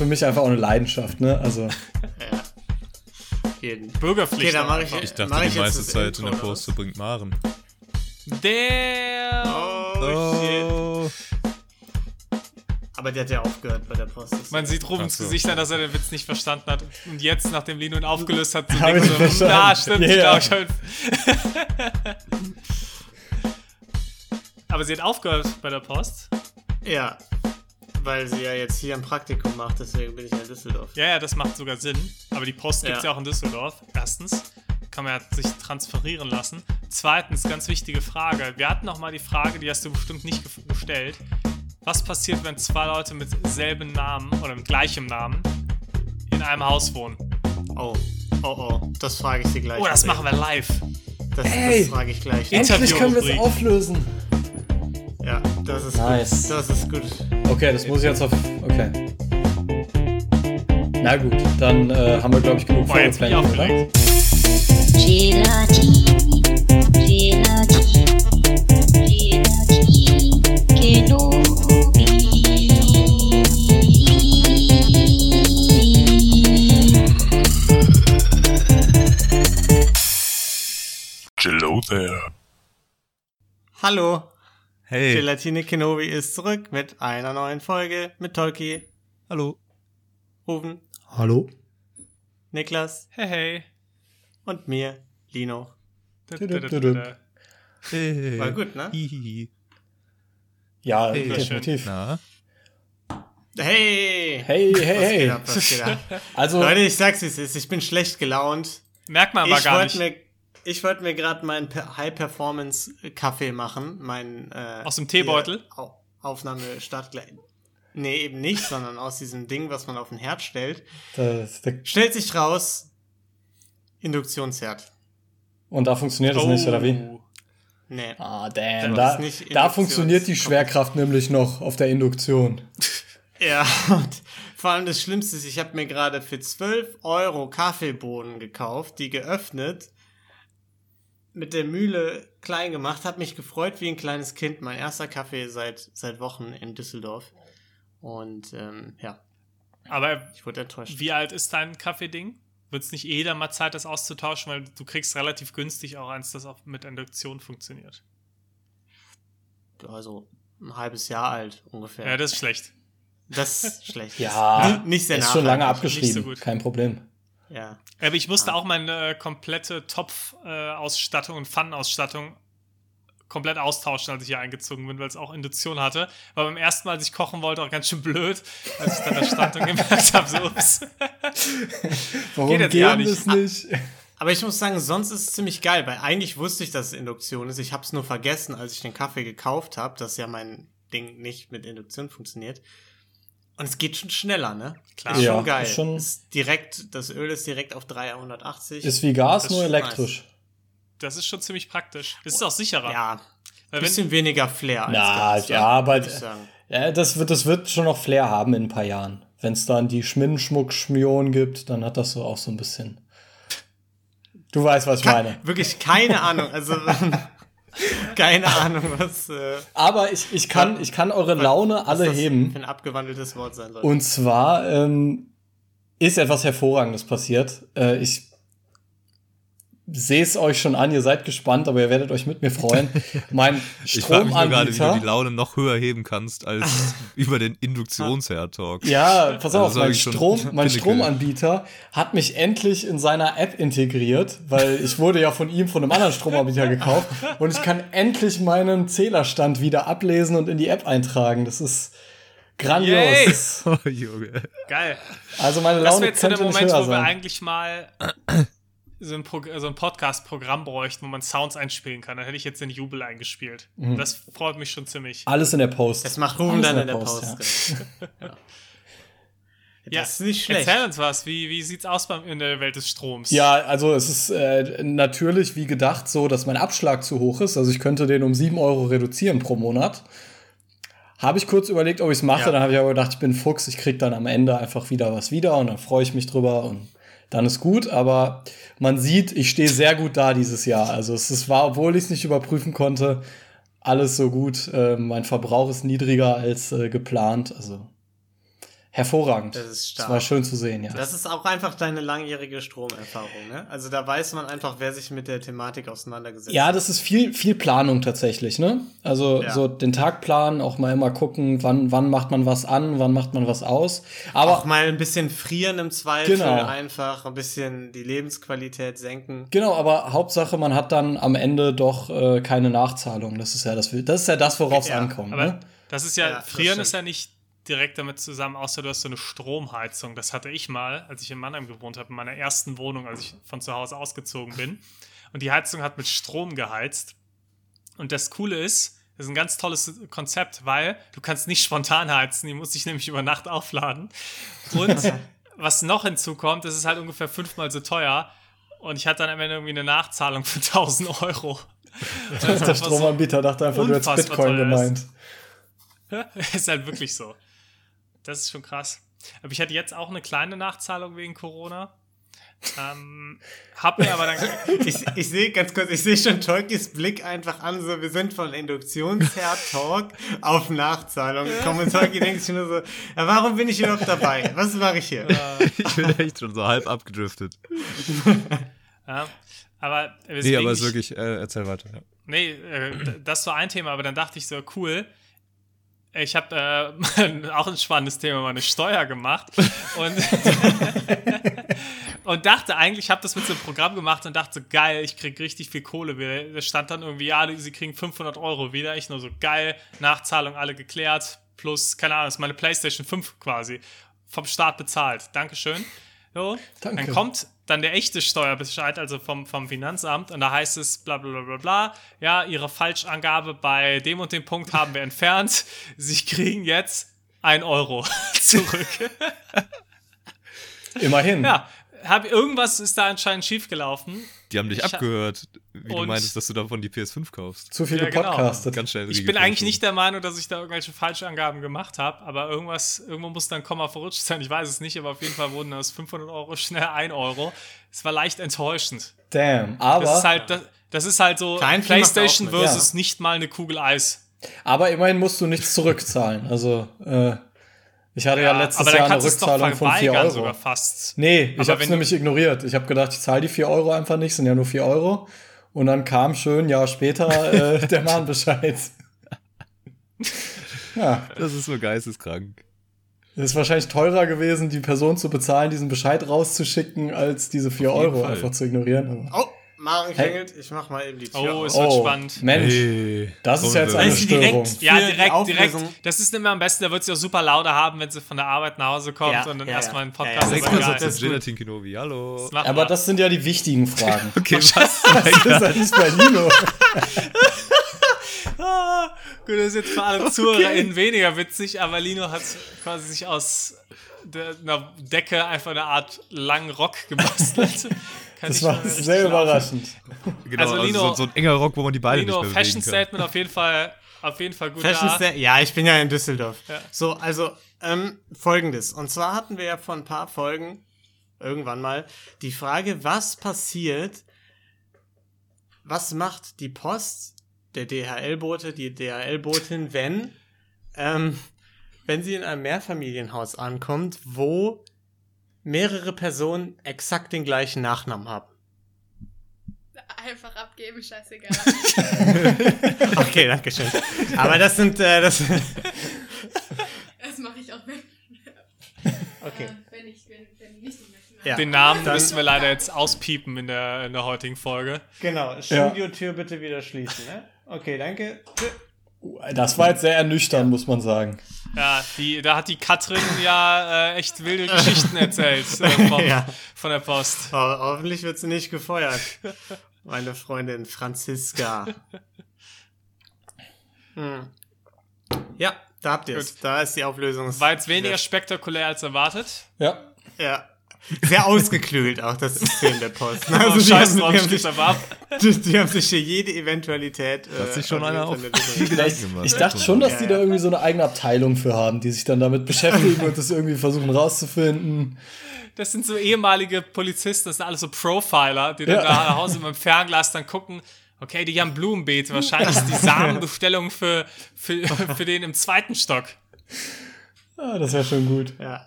für mich einfach auch eine Leidenschaft, ne? Also. Ja. Jeden. Bürgerpflicht. Okay, dann mache ich, Ich dachte, mach ich die meiste Zeit in der Post bringt Maren. Der. was? Oh, shit. Oh. Aber der hat ja aufgehört bei der Post. Man sieht Rubens so. Gesicht an, dass er den Witz nicht verstanden hat. Und jetzt, nachdem Lino ihn aufgelöst hat, so denkt so, verstanden. ja, stimmt, Ja. ich glaub, ich hab- Aber sie hat aufgehört bei der Post. Ja, weil sie ja jetzt hier ein Praktikum macht, deswegen bin ich ja in Düsseldorf. Ja, ja, das macht sogar Sinn. Aber die Post gibt es Ja. ja auch in Düsseldorf. Erstens kann man ja sich transferieren lassen. Zweitens, ganz wichtige Frage. Wir hatten noch mal die Frage, die hast du bestimmt nicht gestellt. Was passiert, wenn zwei Leute mit selben Namen oder mit gleichem Namen in einem Haus wohnen? Oh, oh, oh, das frage ich sie gleich. Oh, das machen wir live. Das, das frage ich gleich. Endlich können wir es auflösen. Ja, das ist Nice. gut. Das ist gut. Okay, das muss ich jetzt auf. Okay. Na gut, dann äh, haben wir, glaube ich, genug Boah, jetzt bin ich aufgeregt. Gelati, Gelati, Gelati, Kenobi. Hello there. Hallo, Hey. Gelatine Kenobi ist zurück mit einer neuen Folge mit Tolki, Hallo. Ruben, Hallo? Niklas Hey, hey. und mir, Lino. Hey. War gut, ne? Hihihi. Ja, Hey. definitiv. Na? Hey! Hey, hey, Was geht hey. ab, was geht ab? Also, Leute, ich sag's wie es ist, ich bin schlecht gelaunt. Merkt man aber Ich gar wollte nicht. Ich wollte mir gerade meinen Per- High-Performance-Kaffee machen. Mein, äh, Aus dem Teebeutel? Aufnahme start gleich. Nee, eben nicht, sondern aus diesem Ding, was man auf den Herd stellt. Stellt sich raus, Induktionsherd. und da funktioniert das nicht, oder wie? Oh. Nee. Ah, damn. Da, da funktioniert die Schwerkraft nämlich noch auf der Induktion. Ja, und vor allem das Schlimmste ist, ich habe mir gerade für 12 Euro Kaffeebohnen gekauft, die geöffnet, mit der Mühle klein gemacht, habe mich gefreut wie ein kleines Kind. Mein erster Kaffee seit, seit Wochen in Düsseldorf. Und ähm, ja, Aber ich wurde enttäuscht. wie alt ist dein Kaffeeding? Wird es nicht eh dann mal Zeit, das auszutauschen, weil du kriegst relativ günstig auch eins, das auch mit Induktion funktioniert. Also ein halbes Jahr alt ungefähr. Ja, das ist schlecht. das ist schlecht. Ja, Nicht- nicht sehr ist schon lange abgeschrieben. Nicht so gut. Kein Problem. Ja. Aber ich musste auch meine äh, komplette Topf-Ausstattung und Pfannenausstattung komplett austauschen, als ich hier eingezogen bin, weil es auch Induktion hatte. War beim ersten Mal, als ich kochen wollte, auch ganz schön blöd, als ich dann da stand und gemerkt habe, so, ups. Warum Geht jetzt gar nicht. es nicht? Aber ich muss sagen, sonst ist es ziemlich geil, weil eigentlich wusste ich, dass es Induktion ist. Ich habe es nur vergessen, als ich den Kaffee gekauft habe, dass ja mein Ding nicht mit Induktion funktioniert. Und es geht schon schneller, ne? Klar. Ist Ja, schon geil. ist schon- Ist direkt, das Öl ist direkt auf 380. Ist wie Gas, Das nur elektrisch. Das ist schon ziemlich praktisch. Es ist auch sicherer. ja, ein wenn, bisschen weniger Flair als Na, Gas, ja, aber würd ich sagen. ja, das, wird, das wird schon noch Flair haben in ein paar Jahren. Wenn es dann die Schmindenschmuck-Schmion gibt, dann hat das so auch so ein bisschen. Du weißt, was ich meine. Wirklich keine Ahnung. Also keine Ahnung, was äh, Aber ich, ich, kann, ich kann eure Laune alle das heben. ein abgewandeltes Wort sein soll. Und zwar ähm, ist etwas Hervorragendes passiert. Äh, ich sehe es euch schon an, ihr seid gespannt, aber ihr werdet euch mit mir freuen. Mein Ich frage mich gerade, wie du die Stromanbieter. Laune noch höher heben kannst als über den Induktionsherd-Talk. Ja, pass auf, Also mein, Strom, mein. Stromanbieter hat mich endlich in seiner App integriert, weil ich wurde ja von ihm von einem anderen Stromanbieter gekauft und ich kann endlich meinen Zählerstand wieder ablesen und in die App eintragen. Das ist grandios. Yay! Das- Oh, Junge. geil. Also meine Das Laune wäre jetzt der Moment, wo wir eigentlich mal so ein, Pro so ein Podcast-Programm bräuchten, wo man Sounds einspielen kann. Dann hätte ich jetzt den Jubel eingespielt. Mhm. Das freut mich schon ziemlich. Alles in der Post. das macht Ruben dann in der Post. ja. genau. Ja, Das ist nicht schlecht. Erzähl uns was. Wie, wie sieht's aus beim, in der Welt des Stroms? Ja, also es ist äh, natürlich wie gedacht so, dass mein Abschlag zu hoch ist. Also ich könnte den um 7 Euro reduzieren pro Monat. Habe ich kurz überlegt, ob ich es mache. Ja. Dann habe ich aber gedacht, ich bin ein Fuchs. Ich kriege dann am Ende einfach wieder was wieder und dann freue ich mich drüber und dann ist gut. Aber man sieht, ich stehe sehr gut da dieses Jahr. Also es ist, war, obwohl ich es nicht überprüfen konnte, alles so gut. Äh, mein Verbrauch ist niedriger als äh, geplant. Also hervorragend. Das ist stark. Das war schön zu sehen, ja. Das ist auch einfach deine langjährige Stromerfahrung, ne? Also da weiß man einfach, wer sich mit der Thematik auseinandergesetzt Ja, hat. das ist viel, viel Planung tatsächlich, ne? Also Ja. so den Tag planen, auch mal immer gucken, wann, wann macht man was an, wann macht man was aus. Aber Auch mal ein bisschen frieren im Zweifel, Genau. einfach ein bisschen die Lebensqualität senken. Genau, aber Hauptsache, man hat dann am Ende doch äh, keine Nachzahlung. Das ist ja das, das ist ja das, worauf es Ja, ankommt. Aber Ne? das ist ja, Ja, Frieren ist ja nicht direkt damit zusammen, außer du hast so eine Stromheizung. Das hatte ich mal, als ich in Mannheim gewohnt habe, in meiner ersten Wohnung, als ich von zu Hause ausgezogen bin. Und die Heizung hat mit Strom geheizt. Und das Coole ist, das ist ein ganz tolles Konzept, weil du kannst nicht spontan heizen, die muss sich nämlich über Nacht aufladen. Und was noch hinzukommt, das ist halt ungefähr fünfmal so teuer. Und ich hatte dann am Ende irgendwie eine Nachzahlung von 1000 Euro. Der Stromanbieter dachte einfach, du hättest Bitcoin gemeint. ist halt wirklich so. Das ist schon krass. Aber ich hatte jetzt auch eine kleine Nachzahlung wegen Corona. Ähm, hab mir aber dann. Ich, ich sehe ganz kurz, ich sehe schon Tolkis Blick einfach an, so wir sind von Induktionsherd-Talk auf Nachzahlung gekommen und Tolki denkt sich nur so, ja, warum bin ich überhaupt dabei? Was mache ich hier? Ich bin echt schon so halb abgedriftet. Ja, aber Nee, aber ist ich- wirklich, äh, erzähl weiter. Ja. Nee, äh, das war ein Thema, aber dann dachte ich so, cool. Ich habe äh, auch ein spannendes Thema, meine Steuer gemacht und, und dachte eigentlich, ich habe das mit so einem Programm gemacht und dachte geil, ich krieg richtig viel Kohle wieder. Da stand dann irgendwie, ja, sie kriegen 500 Euro wieder. Ich nur so, geil, Nachzahlung alle geklärt, plus, keine Ahnung, ist meine Playstation 5 quasi, vom Staat bezahlt. Dankeschön. So, Danke. dann kommt dann der echte Steuerbescheid, also vom, vom Finanzamt, und da heißt es bla bla bla bla bla, ja, Ihre Falschangabe bei dem und dem Punkt haben wir entfernt. Sie kriegen jetzt ein Euro zurück. Immerhin. ja, hab, irgendwas ist da anscheinend schiefgelaufen. Die haben dich Ich abgehört, wie du meintest, dass du davon die PS5 kaufst. Zu viele Ja, genau. Podcastet. Ganz schnell Ich bin eigentlich nicht der Meinung, dass ich da irgendwelche Falschangaben gemacht habe, aber irgendwas, irgendwo muss dann Komma verrutscht sein. Ich weiß es nicht, aber auf jeden Fall wurden aus 500 Euro schnell 1 Euro. Es war leicht enttäuschend. Damn. Aber, Das ist halt, das, das ist halt so macht PlayStation versus nicht mal eine Kugel Eis. aber immerhin musst du nichts zurückzahlen. Also, äh, ich hatte ja, letztes aber dann Jahr eine es Rückzahlung von 4 verweigern Euro. sogar fast. Nee, ich wenn du- nämlich ignoriert. Ich habe gedacht, ich zahle die 4 Euro einfach nicht, sind ja nur 4 Euro. Und dann kam schön, ein Jahr später, äh, der Mahnbescheid. ja, Das ist so geisteskrank. es ist wahrscheinlich teurer gewesen, die Person zu bezahlen, diesen Bescheid rauszuschicken, als diese 4 Auf jeden Euro Fall. einfach zu ignorieren. Oh, Maren klingelt, ich mach mal eben die Tür Oh, es wird spannend. Mensch, Hey, das ist ja jetzt eine du, direkt- Störung. Ja, direkt, direkt. Das ist immer am besten, da wird sie auch super lauter haben, wenn sie von der Arbeit nach Hause kommt Ja, und dann ja, erstmal einen Podcast Ja, ja, das ist das Gelatin Kenobi, hallo. Das Aber das sind ja die wichtigen Fragen. Okay, was? das ist ja nicht bei Lino. Ah, gut, das ist jetzt für alle ZuhörerInnen weniger witzig, aber Lino hat quasi sich aus der, einer Decke einfach eine Art langen Rock gebastelt. Kann Das ich war sehr überraschend. Genau, Also also, Lino- so, so ein enger Rock, wo man die Beine Lino, nicht mehr Fashion bewegen kann. Statement auf jeden Fall, auf jeden Fall gut Fashion da. Sta- ja, ich bin ja in Düsseldorf. Ja. So, also ähm, folgendes. Und zwar hatten wir ja vor ein paar Folgen irgendwann mal die Frage, was passiert, was macht die Post, der DHL-Bote, die DHL-Botin, wenn, ähm, wenn sie in einem Mehrfamilienhaus ankommt, wo mehrere Personen exakt den gleichen Nachnamen haben. Einfach abgeben, scheißegal. Okay, danke schön. Aber das sind, äh, das, das mache ich auch, wenn, okay. äh, wenn ich wenn, wenn ich nicht möchte. Ja. Den Namen Dann- müssen wir leider jetzt auspiepen in der, in der heutigen Folge. Genau, Studiotür bitte wieder schließen, ne? Okay, danke. Das war jetzt sehr ernüchternd, muss man sagen. Ja, die, da hat die Katrin ja äh, echt wilde Geschichten erzählt äh, vom, Ja. von der Post. Ho hoffentlich wird sie nicht gefeuert. Meine Freundin Franziska. Hm. Ja, da habt ihr es. Da ist die Auflösung. War jetzt weniger spektakulär als erwartet. Ja. Ja. Sehr ausgeklügelt auch das System der Post. Oh, Also die, scheiß haben, die, haben sich, aber ab. die, die haben sich hier jede Eventualität. Äh, Hat sich schon einer auf. Ich dachte schon, dass Ja, die da irgendwie so eine eigene Abteilung für haben, die sich dann damit beschäftigen und das irgendwie versuchen rauszufinden. Das sind so ehemalige Polizisten, das sind alles so Profiler, die dann Ja. da nach Hause mit dem Fernglas dann gucken, okay, die haben Blumenbeete, wahrscheinlich ist die Samenbestellung für, für, für den im zweiten Stock. Ah, das wäre schon gut. Ja.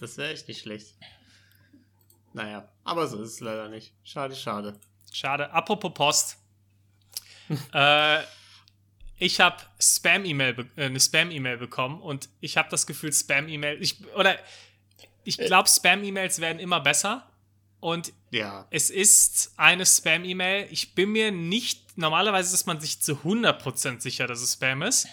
Das wäre echt nicht schlecht. Naja, aber so ist es leider nicht. Schade, schade. Schade. Apropos Post. äh, ich habe Spam-E-Mail, be- äh, eine Spam-E-Mail bekommen und ich habe das Gefühl, Spam-E-Mail, ich, oder ich glaube, Spam-E-Mails werden immer besser und Ja. es ist eine Spam-E-Mail. Ich bin mir nicht, normalerweise ist man sich zu 100% sicher, dass es Spam ist.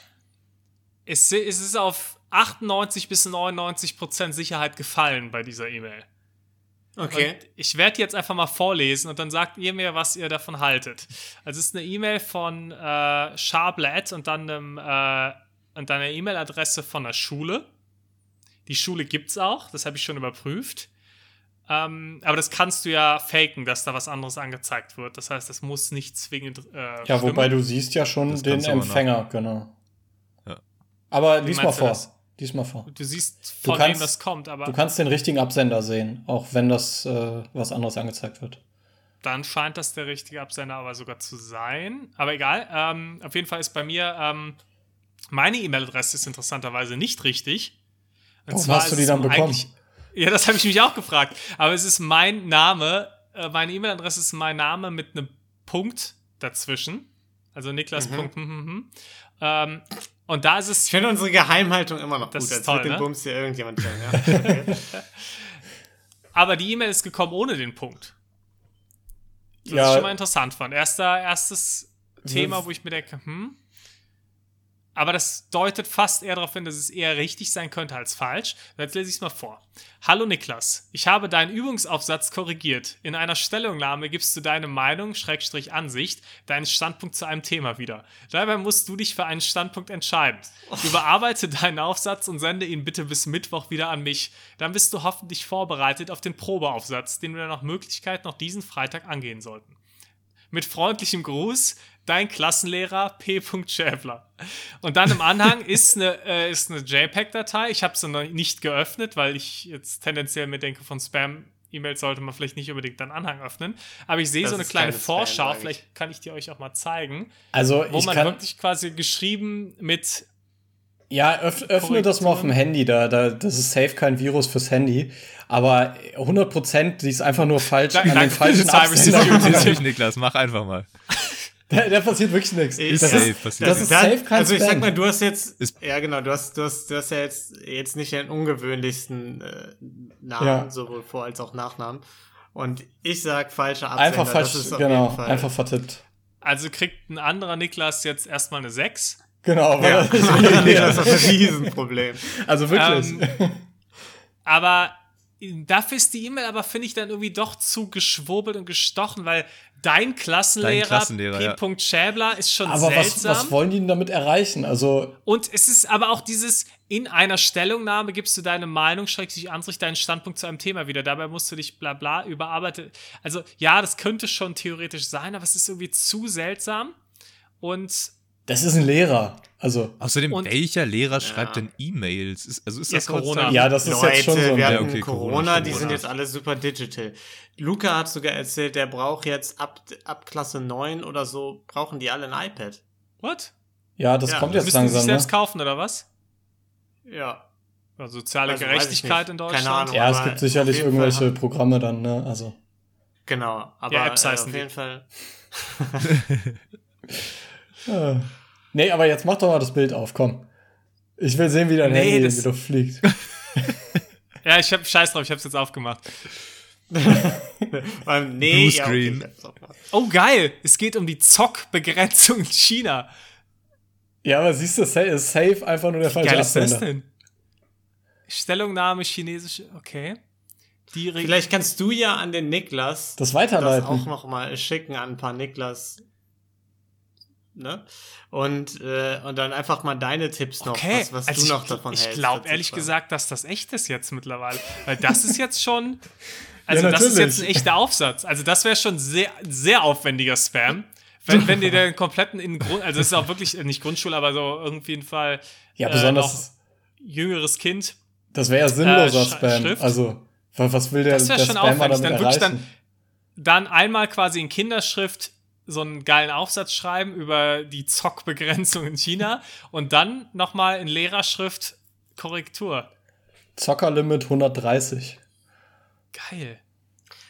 Es, es ist auf 98 bis 99% Sicherheit gefallen bei dieser E-Mail. Okay. Und ich werde jetzt einfach mal vorlesen und dann sagt ihr mir, was ihr davon haltet. Also es ist eine E-Mail von äh, Schablet und dann einem, äh, und dann eine E-Mail-Adresse von der Schule. Die Schule gibt's auch, das habe ich schon überprüft. Ähm, aber das kannst du ja faken, dass da was anderes angezeigt wird. Das heißt, das muss nicht zwingend. Äh, Ja, wobei stimmen. du siehst ja schon Das den Empfänger, genau. Ja. Aber lies mal vor. das? Lies mal vor. Du siehst, Du von wem kannst- das kommt, aber Du kannst den richtigen Absender sehen, auch wenn das äh, was anderes angezeigt wird. dann scheint das der richtige Absender aber sogar zu sein. Aber egal. Ähm, auf jeden Fall ist bei mir ähm, meine E-Mail-Adresse ist interessanterweise nicht richtig. Und Warum zwar hast du ist die es dann bekommen? eigentlich- Ja, das habe ich mich auch gefragt. Aber es ist mein Name. Äh, meine E-Mail-Adresse ist mein Name mit einem Punkt dazwischen. Also Niklas. Mhm. Punkt, hm, hm, hm. Ähm, und da ist es Ich finde unsere Geheimhaltung immer noch Das gut, ist als toll, wird den ne? Bums hier irgendjemand hören. Ja. Okay. Aber die E-Mail ist gekommen ohne den Punkt. Das Ja. ich schon mal interessant fand. Erster, erstes Thema, wo ich mir denke, hm. Aber das deutet fast eher darauf hin, dass es eher richtig sein könnte als falsch. Jetzt lese ich es mal vor. Hallo Niklas, ich habe deinen Übungsaufsatz korrigiert. In einer Stellungnahme gibst du deine Meinung, Schrägstrich Ansicht, deinen Standpunkt zu einem Thema wieder. Dabei musst du dich für einen Standpunkt entscheiden. Überarbeite deinen Aufsatz und sende ihn bitte bis Mittwoch wieder an mich. Dann bist du hoffentlich vorbereitet auf den Probeaufsatz, den wir nach Möglichkeit noch diesen Freitag angehen sollten. Mit freundlichem Gruß, dein Klassenlehrer P. Schäfler. Und dann im Anhang ist eine, äh, ist eine JPEG-Datei. Ich habe sie noch nicht geöffnet, weil ich jetzt tendenziell mir denke, von Spam-E-Mails sollte man vielleicht nicht unbedingt einen Anhang öffnen. Aber ich sehe Das so eine kleine Spam, Vorschau, vielleicht kann ich die euch auch mal zeigen, Also wo ich man kann, wirklich quasi geschrieben mit ja, öff, öffne das mal auf dem Handy, da, da, das ist safe kein Virus fürs Handy, aber 100% die ist einfach nur falsch Danke, an den falschen Absender. Natürlich, Niklas, mach einfach mal. Da, da passiert wirklich nichts. Ist Das safe ist, passiert. das ist Da- safe kein Also ich sag mal, du hast jetzt, Ist- ja genau, du hast, du hast, du hast ja jetzt, jetzt nicht den ungewöhnlichsten äh, Namen, Ja. sowohl Vor- als auch Nachnamen. Und ich sag falscher Absender. Einfach falsch, das ist auf genau, jeden Fall. einfach vertippt. Also kriegt ein anderer Niklas jetzt erstmal eine 6. Genau, weil Ja, das- nee, das ist ein Riesenproblem. also wirklich. Ähm, aber dafür ist die E-Mail aber, finde ich, dann irgendwie doch zu geschwurbelt und gestochen, weil dein Klassenlehrer, Dein Klassenlehrer, P. ja. Schäbler, ist schon aber was, seltsam. was wollen die denn damit erreichen? Also, und es ist aber auch dieses, in einer Stellungnahme gibst du deine Meinung, schreibst dich Ansicht, deinen Standpunkt zu einem Thema wieder. Dabei musst du dich bla bla überarbeiten. Also ja, das könnte schon theoretisch sein, aber es ist irgendwie zu seltsam. Und das ist ein Lehrer. Also, Außerdem, Und- welcher Lehrer schreibt denn E-Mails? Ist- Also ist Ja, das Corona. ja, das ist Leute, jetzt schon so ein wir Ja, hatten okay, Corona, Corona, die sind jetzt alle super digital. Luca hat sogar erzählt, der braucht jetzt ab, ab Klasse 9 oder so, brauchen die alle ein iPad. what? Ja, das Ja, kommt Müssen jetzt die sich langsam. selbst Ne? kaufen oder was? Ja. Ja, soziale Also, Gerechtigkeit in Keine Deutschland. Ahnung. Ja, es gibt sicherlich irgendwelche haben- Programme dann, ne? Also. Genau, aber Ja, Apps äh, auf die. jeden Fall. Äh. Nee, aber jetzt mach doch mal das Bild auf, komm. Ich will sehen, wie dein Nee, Handy in das- die Luft fliegt. Ja, ich hab Scheiß drauf, ich hab's jetzt aufgemacht. Nee, ja, okay, ich hab's auch gemacht. Oh, geil! Es geht um die Zockbegrenzung in China. Ja, aber siehst du, sa- ist safe einfach nur der Wie falsche geil ist das Absender. denn? Stellungnahme chinesische, okay. Die Re Vielleicht kannst du ja an den Niklas Das das weiterleiten. auch noch mal schicken an ein paar Niklas. Ne? Und, äh, und dann einfach mal deine Tipps noch, Okay, was, was also du ich, noch davon ich hältst. glaube dazu ehrlich gesagt, dass das echt ist jetzt mittlerweile. Weil das ist jetzt schon. Also, Ja, das ist jetzt ein echter Aufsatz. Also, das wäre schon sehr, sehr aufwendiger Spam. Wenn, wenn dir den kompletten in Grund, also es ist auch wirklich äh, nicht Grundschule, aber so irgendwie ein Fall Ja, äh, besonders, noch jüngeres Kind. das wäre ja sinnloser äh, Sch- Spam. Schrift. Also, wa- was will der, Das wäre der schon Spammer aufwendig. damit Dann wirklich erreichen? dann, dann einmal quasi in Kinderschrift so einen geilen Aufsatz schreiben über die Zockbegrenzung in China und dann nochmal in Lehrerschrift Korrektur. Zockerlimit 130. Geil.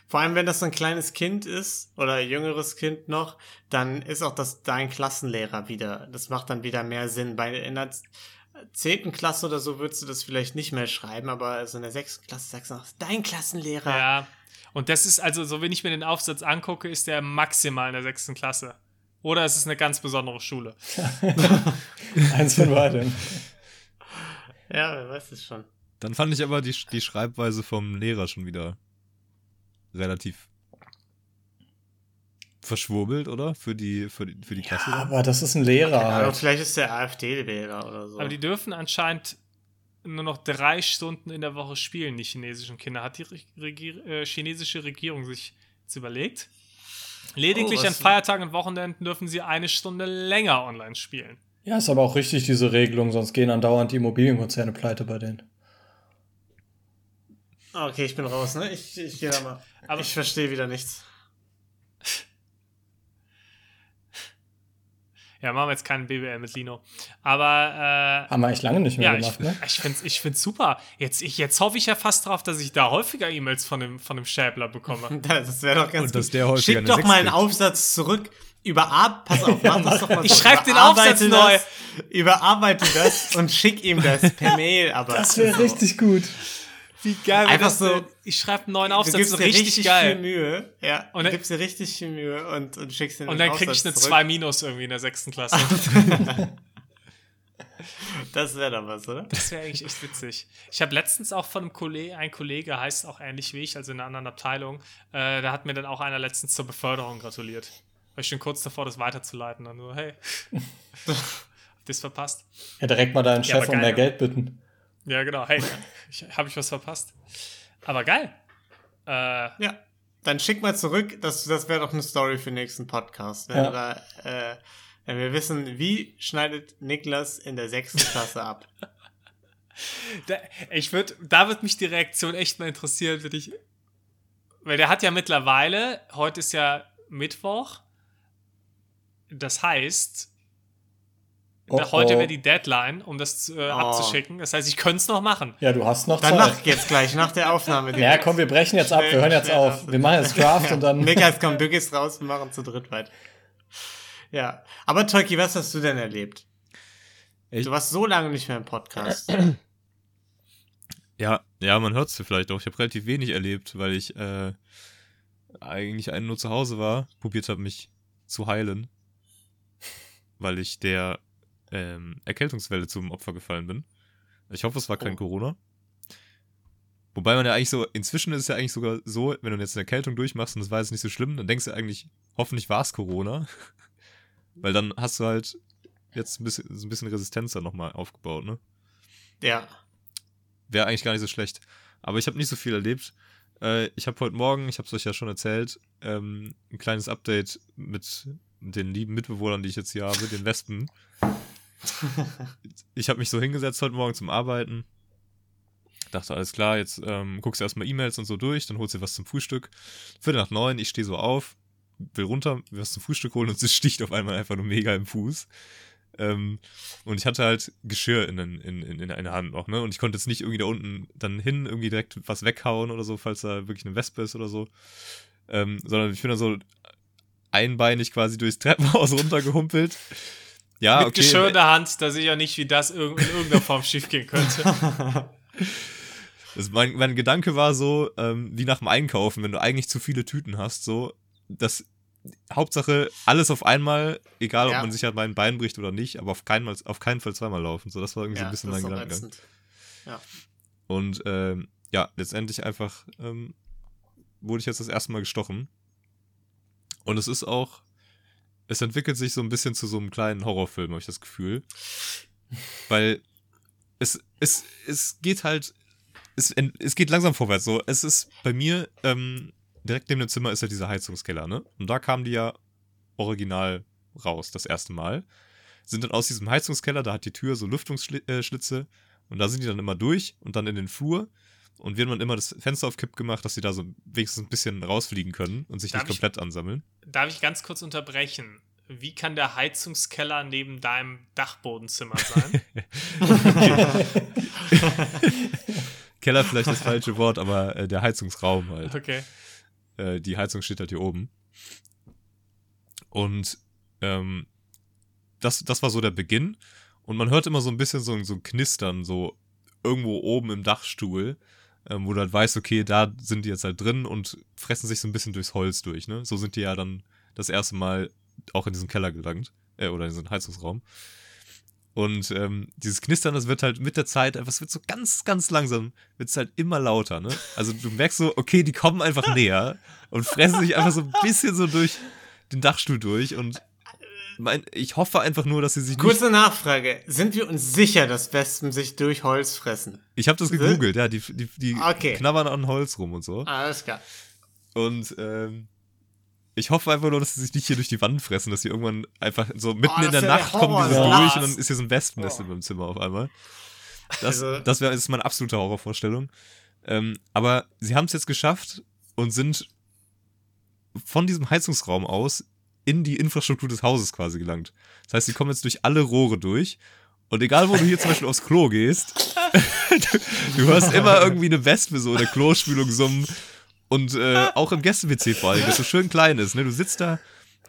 Vor allem, wenn das so ein kleines Kind ist oder ein jüngeres Kind noch, dann ist auch das dein Klassenlehrer wieder. Das macht dann wieder mehr Sinn. Bei in der zehnten Klasse oder so würdest du das vielleicht nicht mehr schreiben, aber so in der sechsten Klasse sagst du noch, dein Klassenlehrer. Ja. Und das ist also, so wenn ich mir den Aufsatz angucke, ist der maximal in der sechsten Klasse. Oder es ist eine ganz besondere Schule. Eins von beiden. Ja, wer weiß es schon. Dann fand ich aber die, die Schreibweise vom Lehrer schon wieder relativ verschwurbelt, oder? Für die, für die, für die Klasse. dann. Aber das ist ein Lehrer. Halt. vielleicht ist der AfD-Wähler oder so. Aber die dürfen anscheinend nur noch drei Stunden in der Woche spielen, die chinesischen Kinder. Hat die Re- Regier äh, chinesische Regierung sich jetzt überlegt? Lediglich Oh, an Feiertagen und Wochenenden dürfen sie eine Stunde länger online spielen. Ja, ist aber auch richtig, diese Regelung, sonst gehen andauernd die Immobilienkonzerne pleite bei denen. Ah, okay, ich bin raus, ne? Ich, ich gehe da mal. Aber- ich verstehe wieder nichts. Ja, machen wir jetzt keinen BWL mit Lino. Aber äh, Haben wir eigentlich lange nicht mehr ja, ich, gemacht, ne? ich finde es ich find's super. Jetzt, ich, jetzt hoffe ich ja fast drauf, dass ich da häufiger E-Mails von dem, von dem Schäbler bekomme. Das wäre doch ganz Und dass gut. der häufiger Schick doch mal einen. Aufsatz zurück. Überar pass auf, mach das doch mal Ich so. schreib den Aufsatz neu. Überarbeite das und schick ihm das per Mail. Aber Das wäre so. richtig gut. Wie geil Einfach das so-? Ich schreibe einen neuen Du Aufsatz, gibst so dir richtig, richtig, geil. viel Mühe. Ja, Und du dann- gibst dir richtig viel Mühe und, und schickst den Und dann kriege ich eine zurück. 2 Minus irgendwie in der sechsten Klasse. Das wäre doch was, oder? Das wäre eigentlich echt witzig. Ich habe letztens auch von einem Kollege, ein Kollege heißt auch ähnlich wie ich, also in einer anderen Abteilung, äh, da hat mir dann auch einer letztens zur Beförderung gratuliert. War ich schon kurz davor, das weiterzuleiten. Dann so, hey, habt ihr's verpasst? Ja, direkt mal deinen Ja, Chef um mehr. Geld bitten. Ja, genau, hey, habe ich was verpasst? Aber geil. Äh, Ja. Dann schick mal zurück, das, das wäre doch eine Story für den nächsten Podcast. Wenn, Ja. du da, äh, wenn wir wissen, wie schneidet Niklas in der sechsten Klasse ab? Da, ich würd, da wird mich die Reaktion echt mal interessieren, wenn ich. Weil der hat ja mittlerweile, heute ist ja Mittwoch. Das heißt, Oh, heute oh. wäre die Deadline, um das äh, abzuschicken. Das heißt, ich könnte es noch machen. Ja, du hast noch Dann Zeit. mach jetzt gleich, nach der Aufnahme. Ja, komm, wir brechen jetzt ab. Wir hören jetzt auf. Wir machen jetzt Draft und dann. Niklas, komm, du gehst raus, wir machen zu dritt weiter. Ja. Aber Tolki, was hast du denn erlebt? Ich- Du warst so lange nicht mehr im Podcast. Ja, ja, man hört es vielleicht auch. Ich habe relativ wenig erlebt, weil ich äh, eigentlich einen nur zu Hause war, probiert habe, mich zu heilen, weil ich der ähm, Erkältungswelle zum Opfer gefallen bin. Ich hoffe, es war kein Oh. Corona. Wobei man ja eigentlich so, inzwischen ist es ja eigentlich sogar so, wenn du jetzt eine Erkältung durchmachst und das war jetzt nicht so schlimm, dann denkst du eigentlich, hoffentlich war es Corona. Weil dann hast du halt jetzt ein bisschen, so ein bisschen Resistenz dann nochmal aufgebaut, ne? ja. Wäre eigentlich gar nicht so schlecht. Aber ich habe nicht so viel erlebt. Äh, ich habe heute Morgen, ich habe es euch ja schon erzählt, ähm, ein kleines Update mit den lieben Mitbewohnern, die ich jetzt hier habe, den Wespen. ich habe mich so hingesetzt heute Morgen zum Arbeiten. Dachte, alles klar, jetzt ähm, guckst du erstmal E-Mails und so durch, dann holst du was zum Frühstück. Viertel nach neun, ich stehe so auf, will runter, was zum Frühstück holen und es sticht auf einmal einfach nur mega im Fuß. Ähm, und ich hatte halt Geschirr in, in, in, in einer Hand noch, ne? Und ich konnte jetzt nicht irgendwie da unten dann hin, irgendwie direkt was weghauen oder so, falls da wirklich eine Wespe ist oder so. Ähm, sondern ich bin dann so einbeinig quasi durchs Treppenhaus runtergehumpelt. Ja, Mit okay. Geschirr in der Hand, da sehe ich ja nicht, wie das in irgendeiner Form schiefgehen könnte. Das, mein, mein Gedanke war so, ähm, wie nach dem Einkaufen, wenn du eigentlich zu viele Tüten hast, so, dass Hauptsache alles auf einmal, egal ob Ja. man sich halt mein Bein bricht oder nicht, aber auf keinen, Mal, auf keinen Fall zweimal laufen. So, das war irgendwie so ja, ein bisschen mein Gedankengang. ätzend. Ja. Und ähm, ja, letztendlich einfach ähm, wurde ich jetzt das erste Mal gestochen. Und es ist auch, es entwickelt sich so ein bisschen zu so einem kleinen Horrorfilm, habe ich das Gefühl. Weil es, es, es geht halt, es, es geht langsam vorwärts. So, es ist bei mir, ähm, direkt neben dem Zimmer ist ja dieser Heizungskeller, ne? Und da kamen die ja original raus, das erste Mal. Sind dann aus diesem Heizungskeller, da hat die Tür so Lüftungsschlitze und da sind die dann immer durch und dann in den Flur. Und wird man immer das Fenster auf Kipp gemacht, dass sie da so wenigstens ein bisschen rausfliegen können und sich Darf nicht ich- komplett ansammeln. Darf ich ganz kurz unterbrechen? wie kann der Heizungskeller neben deinem Dachbodenzimmer sein? Keller vielleicht das falsche Wort, aber äh, der Heizungsraum halt. Okay. Äh, die Heizung steht halt hier oben. Und ähm, das, das war so der Beginn. Und man hört immer so ein bisschen so, so ein Knistern, so irgendwo oben im Dachstuhl, ähm, wo du halt weißt, okay, da sind die jetzt halt drin und fressen sich so ein bisschen durchs Holz durch, ne? So sind die ja dann das erste Mal auch in diesen Keller gelangt, äh, oder in diesen Heizungsraum. Und ähm, dieses Knistern, das wird halt mit der Zeit, einfach, es wird so ganz, ganz langsam, wird es halt immer lauter, ne? Also du merkst so, okay, die kommen einfach näher und fressen sich einfach so ein bisschen so durch den Dachstuhl durch und mein, ich hoffe einfach nur, dass sie sich nicht. Kurze Nachfrage. Sind wir uns sicher, dass Wespen sich durch Holz fressen? Ich habe das gegoogelt, ja, die, die, die Okay. knabbern an Holz rum und so. Alles klar. Und ähm, ich hoffe einfach nur, dass sie sich nicht hier durch die Wand fressen, dass sie irgendwann einfach so mitten Oh, in der wär Nacht der kommen die so durch und dann ist hier so ein Wespennest Oh. in meinem Zimmer auf einmal. Das, Also- das wäre ist meine absolute Horrorvorstellung. Ähm, aber sie haben es jetzt geschafft und sind von diesem Heizungsraum aus in die Infrastruktur des Hauses quasi gelangt. Das heißt, sie kommen jetzt durch alle Rohre durch. Und egal, wo du hier zum Beispiel aufs Klo gehst, du, du hörst immer irgendwie eine Wespe so in der Klospülung summen. Und äh, auch im Gäste-WC vor allem, das so schön klein ist. Ne? Du sitzt da,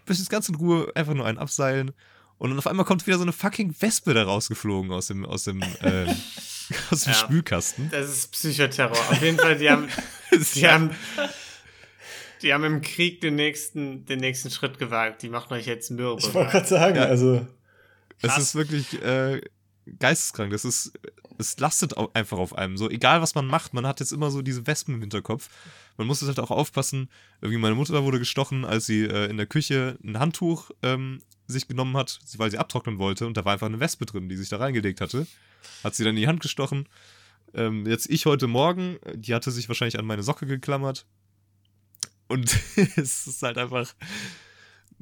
bist jetzt ganz in Ruhe, einfach nur einen abseilen. Und dann auf einmal kommt wieder so eine fucking Wespe da rausgeflogen aus dem, aus dem, ähm, aus dem Ja. Spülkasten. Das ist Psychoterror. Auf jeden Fall, die haben, die haben, die haben im Krieg den nächsten, den nächsten Schritt gewagt. Die machen euch jetzt mürbe. Ich wollte gerade sagen, Ja. also. Es ist wirklich äh, geisteskrank. Das ist, es lastet einfach auf einem. So, egal was man macht, man hat jetzt immer so diese Wespen im Hinterkopf. Man muss jetzt halt auch aufpassen. Irgendwie meine Mutter wurde gestochen, als sie äh, in der Küche ein Handtuch ähm, sich genommen hat, weil sie abtrocknen wollte. Und da war einfach eine Wespe drin, die sich da reingelegt hatte. Hat sie dann in die Hand gestochen. Ähm, jetzt ich heute Morgen, die hatte sich wahrscheinlich an meine Socke geklammert. Und es ist halt einfach.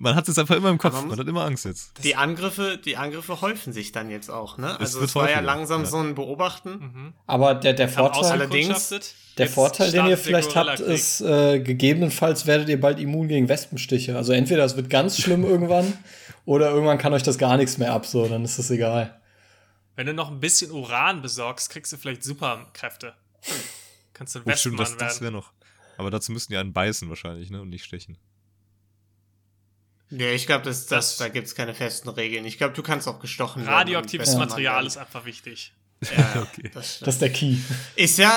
Man hat es einfach immer im Kopf, man man hat immer Angst jetzt. Die Angriffe, die Angriffe häufen sich dann jetzt auch, ne? Es Also wird es war ja häufiger, langsam ja. so ein Beobachten. Mhm. Aber der, der Vorteil, allerdings- der Vorteil, den ihr vielleicht habt, ist, äh, gegebenenfalls werdet ihr bald immun gegen Wespenstiche. Also entweder es wird ganz schlimm irgendwann oder irgendwann kann euch das gar nichts mehr ab, so, dann ist es egal. Wenn du noch ein bisschen Uran besorgst, kriegst du vielleicht Superkräfte. Kannst du ein Oh, stimmt, das, Wespenmann das wäre werden. noch. Aber dazu müssten die einen beißen wahrscheinlich, ne? Und nicht stechen. Ja, ich glaube, das, das, Das- da gibt's keine festen Regeln. Ich glaube, du kannst auch gestochen werden. Radioaktives Material ist einfach wichtig. Ja, ja, Okay. das. Das ist der Key. Ist ja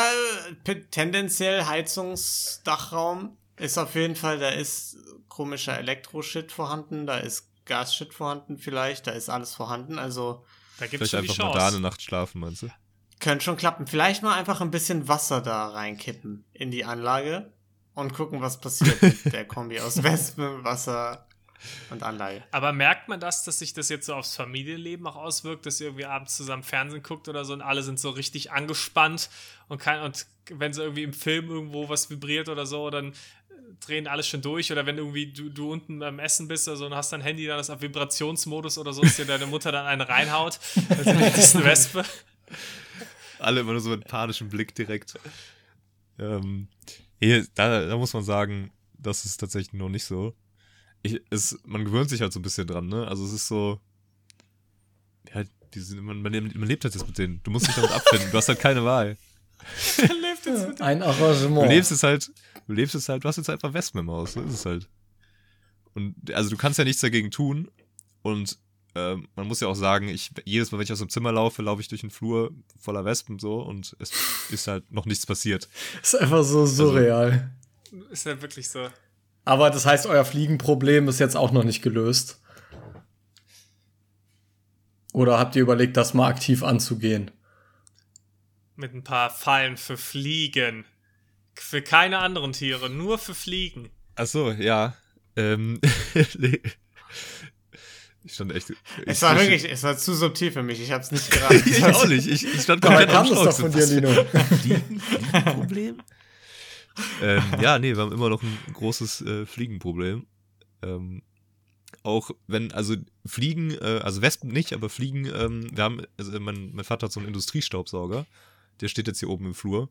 äh, tendenziell Heizungsdachraum. Ist auf jeden Fall, da ist komischer Elektro-Shit vorhanden, da ist Gas-Shit vorhanden vielleicht, da ist alles vorhanden. Also Da gibt es Vielleicht schon die einfach mal da eine Chance. Nacht schlafen, meinst du? Könnte schon klappen. Vielleicht mal einfach ein bisschen Wasser da reinkippen in die Anlage und gucken, was passiert mit der Kombi aus Wespen, Wasser und Anlage. Aber merkt man das, dass sich das jetzt so aufs Familienleben auch auswirkt, dass ihr irgendwie abends zusammen Fernsehen guckt oder so und alle sind so richtig angespannt und, kein, und wenn so irgendwie im Film irgendwo was vibriert oder so, dann drehen alle schon durch oder wenn irgendwie du, du unten beim Essen bist oder so und hast dein Handy dann das auf Vibrationsmodus oder so, dass dir deine Mutter dann einen reinhaut, also das ist eine Wespe. Alle immer nur so mit panischem Blick direkt. Ähm, hier, da, da muss man sagen, das ist tatsächlich noch nicht so. Ich, es, man gewöhnt sich halt so ein bisschen dran, ne? Also es ist so. Ja, die sind, man, man, man lebt halt jetzt mit denen. Du musst dich damit abfinden. Du hast halt keine Wahl. lebt jetzt mit Ein Du Arrangement. lebst es halt, du lebst es halt, du hast jetzt einfach Wespen im Haus, so ist es halt. Und also du kannst ja nichts dagegen tun. Und ähm, man muss ja auch sagen, ich, jedes Mal, wenn ich aus dem Zimmer laufe, laufe ich durch den Flur voller Wespen so und es ist halt noch nichts passiert. ist einfach so surreal. Ist ja wirklich so. Aber das heißt, euer Fliegenproblem ist jetzt auch noch nicht gelöst. Oder habt ihr überlegt, das mal aktiv anzugehen? Mit ein paar Fallen für Fliegen. Für keine anderen Tiere, nur für Fliegen. Ach so, ja. Ähm. Ich stand echt. Es war ich- wirklich, es war zu subtil für mich. Ich habe es nicht geraten. Ich auch nicht. Ich, ich stand komplett kam am das doch von dir? Lino. Fliegen? Fliegenproblem? ähm, ja, nee, wir haben immer noch ein großes äh, Fliegenproblem. Ähm, auch wenn, also Fliegen, äh, also Wespen nicht, aber Fliegen, ähm, wir haben, also mein, mein Vater hat so einen Industriestaubsauger, der steht jetzt hier oben im Flur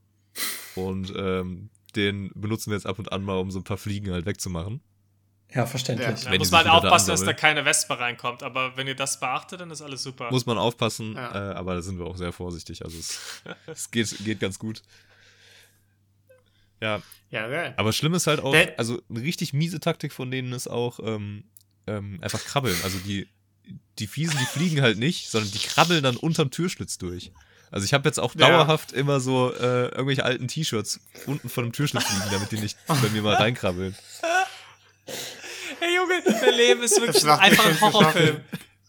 und ähm, den benutzen wir jetzt ab und an mal, um so ein paar Fliegen halt wegzumachen. Ja, verständlich. Da Wenn muss man halt wieder da aufpassen, dass da keine Wespe reinkommt. Aber wenn ihr das beachtet, dann ist alles super. Muss man aufpassen, Ja. äh, aber da sind wir auch sehr vorsichtig. Also es, es geht, geht ganz gut. Ja, Ja, geil. aber schlimm ist halt auch, Der- also eine richtig miese Taktik von denen ist auch ähm, ähm, einfach krabbeln. Also die, die Fiesen, die fliegen halt nicht, sondern die krabbeln dann unterm Türschlitz durch. Also ich habe jetzt auch Ja. dauerhaft immer so äh, irgendwelche alten T-Shirts unten vor dem Türschlitz liegen, damit die nicht bei mir mal reinkrabbeln. Junge, dein Leben ist wirklich Das einfach ein zu Horrorfilm.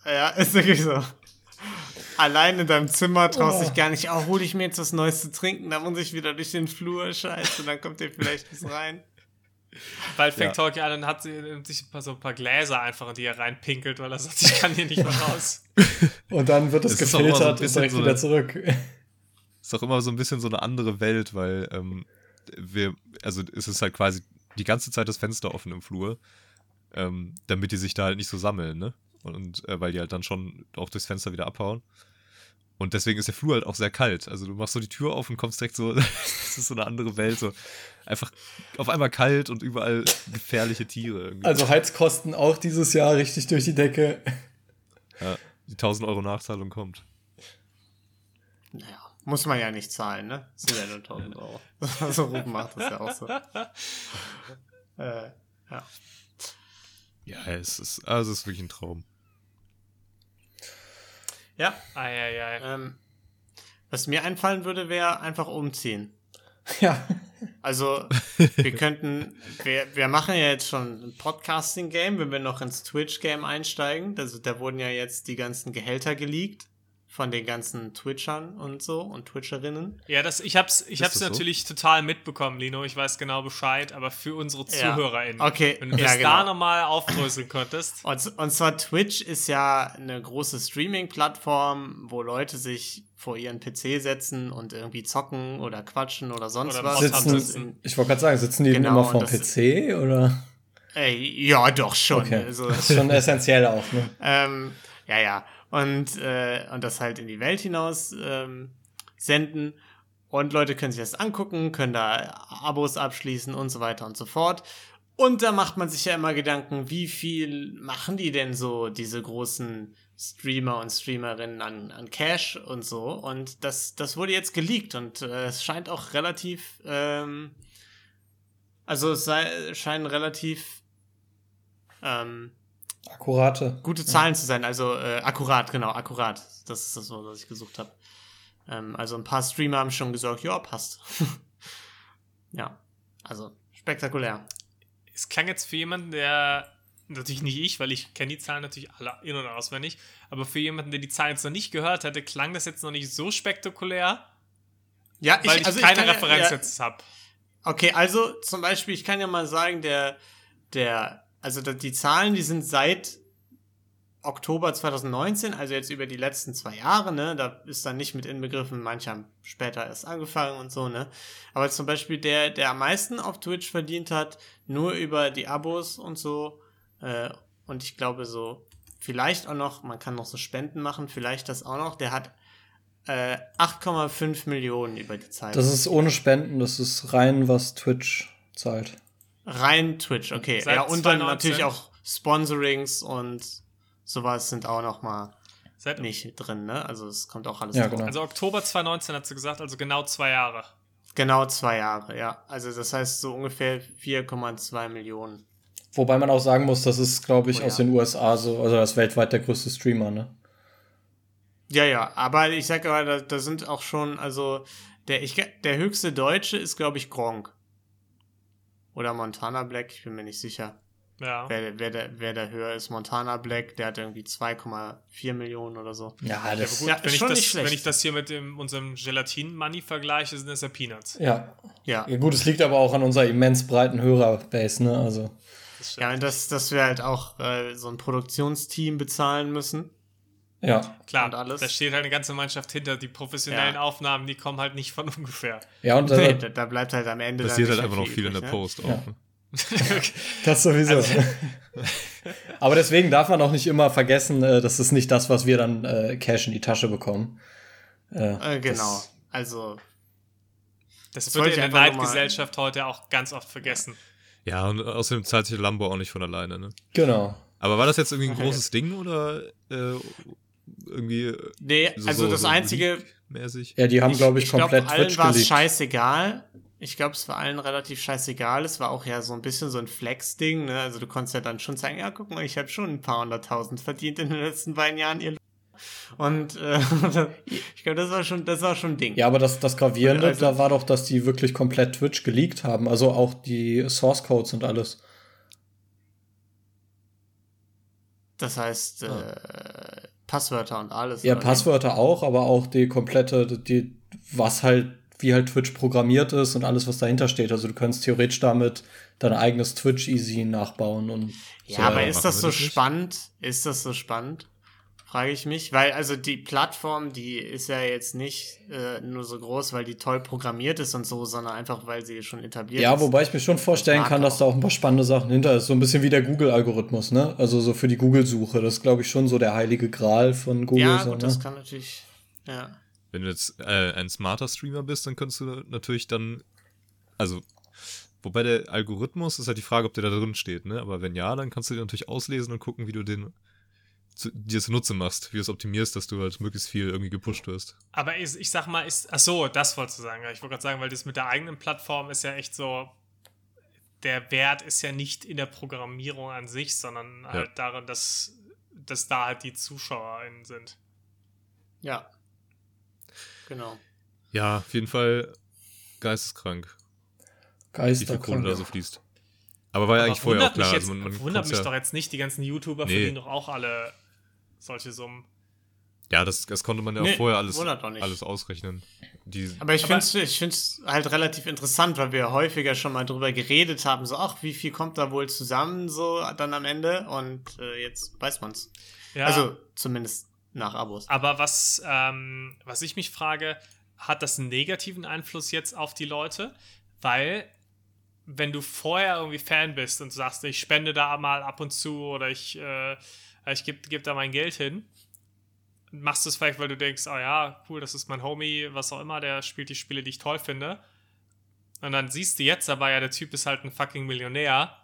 Ja, ist wirklich so. Allein in deinem Zimmer traust Oh. dich gar nicht, oh, hol ich mir jetzt das Neueste trinken, dann muss ich wieder durch den Flur, scheiße, dann kommt der vielleicht bis rein. Bald fängt Ja. Tolkien an und hat sie- nimmt sich ein paar, so ein paar Gläser einfach, in die er reinpinkelt, weil er sagt, ich kann hier nicht mehr raus. Und dann wird es auch immer so gefiltert und direkt so wieder zurück. ist auch immer so ein bisschen so eine andere Welt, weil ähm, wir, also es ist halt quasi die ganze Zeit das Fenster offen im Flur, ähm, damit die sich da halt nicht so sammeln, ne? Und äh, weil die halt dann schon auch durchs Fenster wieder abhauen. Und deswegen ist der Flur halt auch sehr kalt. Also du machst so die Tür auf und kommst direkt so, es ist so eine andere Welt, so einfach auf einmal kalt und überall gefährliche Tiere. Irgendwie. Also Heizkosten auch dieses Jahr richtig durch die Decke. ja, die 1000 Euro Nachzahlung kommt. Naja, muss man ja nicht zahlen, ne? Das sind ja nur 1000 Euro. so Ruben macht das ja auch so. Äh, ja. Ja, es ist, also es ist wirklich ein Traum. Ja, Eieiei. ähm, was mir einfallen würde, wäre einfach umziehen. Ja. Also, wir könnten, wir, wir machen ja jetzt schon ein Podcasting-Game, wenn wir noch ins Twitch-Game einsteigen. Also, da wurden ja jetzt die ganzen Gehälter geleakt von den ganzen Twitchern und so und Twitcherinnen. Ja, das, ich hab's, ich Ist hab's das so? natürlich total mitbekommen, Lino. Ich weiß genau Bescheid, aber für unsere Ja. ZuhörerInnen. Okay, Wenn du ja, das genau. da nochmal aufdröseln könntest. Und, und zwar Twitch ist ja eine große Streaming-Plattform, wo Leute sich vor ihren PC setzen und irgendwie zocken oder quatschen oder sonst Oder was. Sitzen, sitzen. ich wollte gerade sagen, sitzen die Genau, immer vorm und das- PC oder? Ey, ja, doch schon. Okay. Also, Das ist schon essentiell auch, ne? ähm, ja, ja. Und, äh, und das halt in die Welt hinaus ähm, senden. Und Leute können sich das angucken, können da Abos abschließen und so weiter und so fort. Und da macht man sich ja immer Gedanken, wie viel machen die denn so, diese großen Streamer und Streamerinnen an, an Cash und so. Und das, das wurde jetzt geleakt und äh, es scheint auch relativ, ähm, also es sei, scheinen relativ ähm, Akkurate. gute Zahlen zu sein, also äh, akkurat, genau, akkurat. Das ist das Wort, was ich gesucht habe. Ähm, also ein paar Streamer haben schon gesagt, ja, passt. ja, also spektakulär. Es klang jetzt für jemanden, der, natürlich nicht ich, weil ich kenne die Zahlen natürlich alle in- und auswendig, aber für jemanden, der die Zahlen jetzt noch nicht gehört hätte, klang das jetzt noch nicht so spektakulär, Ja, weil ich, also keine kann ja- Referenz ja, jetzt habe. Okay, also zum Beispiel, ich kann ja mal sagen, der, der, also die Zahlen, die sind seit Oktober 2019, also jetzt über die letzten zwei Jahre, ne, da ist dann nicht mit inbegriffen, manche haben später erst angefangen und so, ne. Aber zum Beispiel der, der am meisten auf Twitch verdient hat, nur über die Abos und so, äh, und ich glaube so, vielleicht auch noch, man kann noch so Spenden machen, vielleicht das auch noch, der hat äh, 8,5 Millionen über die Zeit. Das ist ohne Spenden, das ist rein, was Twitch zahlt. Rein Twitch, okay. Seit ja, und dann 2019? natürlich auch Sponsorings und sowas sind auch noch mal Seit, nicht drin, ne? Also es kommt auch alles Ja, drauf. genau. Also Oktober 2019 hat sie gesagt, also genau zwei Jahre. Genau zwei Jahre, ja. Also das heißt so ungefähr 4,2 Millionen. Wobei man auch sagen muss, das ist, glaube ich, Oh, aus ja. den USA so, also das ist weltweit der größte Streamer, ne? Ja, ja, aber ich sag aber, da, da sind auch schon, also der, ich, der höchste Deutsche ist, glaube ich, Gronk. Oder Montana Black, ich bin mir nicht sicher. Ja. Wer, wer, der, wer der höher ist, Montana Black, der hat irgendwie 2,4 Millionen oder so. Ja, Ja, das, gut, Ja, wenn, ist ich schon das, nicht schlecht. wenn ich das hier mit dem, unserem Gelatin-Money vergleiche, sind das ja Peanuts. ja. Ja. ja. Gut, es liegt aber auch an unserer immens breiten Hörerbase, ne? Also, Das. Ja, und das, dass wir halt auch äh, so ein Produktionsteam bezahlen müssen. Ja. Klar, und alles. da steht halt eine ganze Mannschaft hinter. Die professionellen Ja. Aufnahmen, die kommen halt nicht von ungefähr. Ja, und Nee, äh, da, da bleibt halt am Ende. Passiert halt einfach noch viel in der übrig, Post auch. Ja. Ne? das sowieso. Also- aber deswegen darf man auch nicht immer vergessen, äh, das ist nicht das, was wir dann äh, Cash in die Tasche bekommen. Äh, Ne? Äh, genau. Das, Also, Das, Das wird in der Neidgesellschaft heute auch ganz oft vergessen. Ja, und außerdem zahlt sich Lambo auch nicht von alleine, ne? Genau. Aber war das jetzt irgendwie ein großes Ding oder äh, irgendwie äh, Nee, so, also so, das so einzige, mäßig? Ja, die haben, glaube ich, glaub, komplett allen Twitch war es scheißegal. Ich glaube, es war allen relativ scheißegal. Es war auch ja so ein bisschen so ein Flex-Ding. Ne? Also du konntest ja dann schon sagen, ja, guck mal, ich habe schon ein paar hunderttausend verdient in den letzten beiden Jahren. Ihr und äh, ich glaube, das war schon, das war schon ein Ding. Ja, aber das, das Gravierende, Also- da war doch, dass die wirklich komplett Twitch geleakt haben. Also auch die Source Codes und alles. Das heißt, äh, Passwörter und alles. Ja, wie? Passwörter auch, aber auch die komplette, die, was halt, wie halt Twitch programmiert ist und alles, was dahinter steht. Also du könntest theoretisch damit dein eigenes Twitch easy nachbauen und Ja, so. aber ist das so nicht? spannend? Ist das so spannend? Frage ich mich. Weil, also die Plattform, die ist ja jetzt nicht äh, nur so groß, weil die toll programmiert ist und so, sondern einfach, weil sie schon etabliert Ja, ist. wobei ich mir schon vorstellen kann, dass da auch ein paar spannende Sachen hinter ist. So ein bisschen wie der Google-Algorithmus, ne? Also so für die Google-Suche. Das ist, glaube ich, schon so der heilige Gral von Google. Ja, so, gut, ne? das kann natürlich. Ja. Wenn du jetzt äh, ein smarter Streamer bist, dann kannst du natürlich dann, also, wobei der Algorithmus ist halt die Frage, ob der da drin steht, ne? Aber wenn ja, dann kannst du den natürlich auslesen und gucken, wie du den zu, dir zunutze machst, wie du es optimierst, dass du halt möglichst viel irgendwie gepusht wirst. Aber ich, ich sag mal, ist. Ach so, das wolltest du sagen. Ja, Ich wollte gerade sagen, weil das mit der eigenen Plattform ist ja echt so. Der Wert ist ja nicht in der Programmierung an sich, sondern halt darin, dass, dass da halt die ZuschauerInnen sind. Ja. Genau. Ja, auf jeden Fall geisteskrank, wie viel Kohle da so fließt. Aber war ja eigentlich vorher auch wundert mich klar. Jetzt, also man, man wundert mich ja, doch jetzt nicht, die ganzen YouTuber Nee. verdienen doch auch alle solche Summen. Ja, das, das konnte man ja auch Nee, vorher alles, alles ausrechnen. Die, Aber ich finde es halt relativ interessant, weil wir häufiger schon mal drüber geredet haben, so, ach, wie viel kommt da wohl zusammen, so dann am Ende? Und äh, jetzt weiß man's. Ja, Also zumindest nach Abos. aber was, ähm, was ich mich frage, hat das einen negativen Einfluss jetzt auf die Leute? Weil, wenn du vorher irgendwie Fan bist und sagst, ich spende da mal ab und zu oder ich, äh, ich gebe geb da mein Geld hin, machst du es vielleicht, weil du denkst, oh ja, cool, das ist mein Homie, was auch immer, der spielt die Spiele, die ich toll finde. Und dann siehst du jetzt aber ja, der Typ ist halt ein fucking Millionär.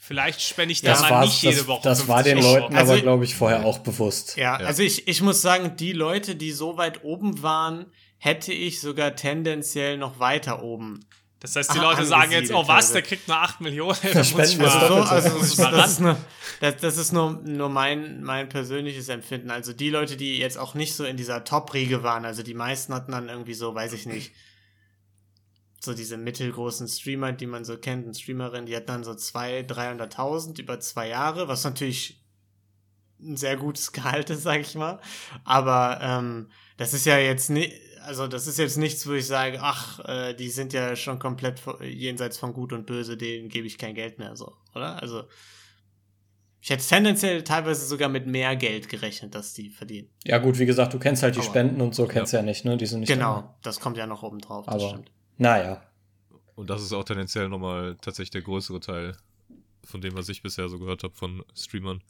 Vielleicht spende ich da Das, mal nicht jede Woche. das war den 50 Euro. Leuten Also- aber, glaube ich, vorher auch bewusst. Ja, Ja. also ich, ich muss sagen, die Leute, die so weit oben waren, hätte ich sogar tendenziell noch weiter oben. Das heißt, die Ah, Leute sagen jetzt, oh was, teilweise. der kriegt nur 8 Millionen. Muss ich mal, das So, also ist nur, das, das ist nur, nur mein, mein persönliches Empfinden. Also die Leute, die jetzt auch nicht so in dieser Top-Riege waren, also die meisten hatten dann irgendwie so, weiß ich nicht, so diese mittelgroßen Streamer, die man so kennt, eine Streamerin, die hat dann so 200.000, 300.000 über zwei Jahre, was natürlich ein sehr gutes Gehalt ist, sag ich mal. Aber ähm, das ist ja jetzt nicht, also das ist jetzt nichts, wo ich sage, ach, äh, die sind ja schon komplett jenseits von Gut und Böse, denen gebe ich kein Geld mehr, so, oder? Also ich hätte tendenziell teilweise sogar mit mehr Geld gerechnet, dass die verdienen. Ja, gut, wie gesagt, du kennst halt die Aber- Spenden und so kennst du ja nicht, ne? Die sind nicht. Genau, das kommt ja noch oben drauf, das Aber, stimmt. naja. Und das ist auch tendenziell nochmal tatsächlich der größere Teil von dem, was ich bisher so gehört habe von Streamern.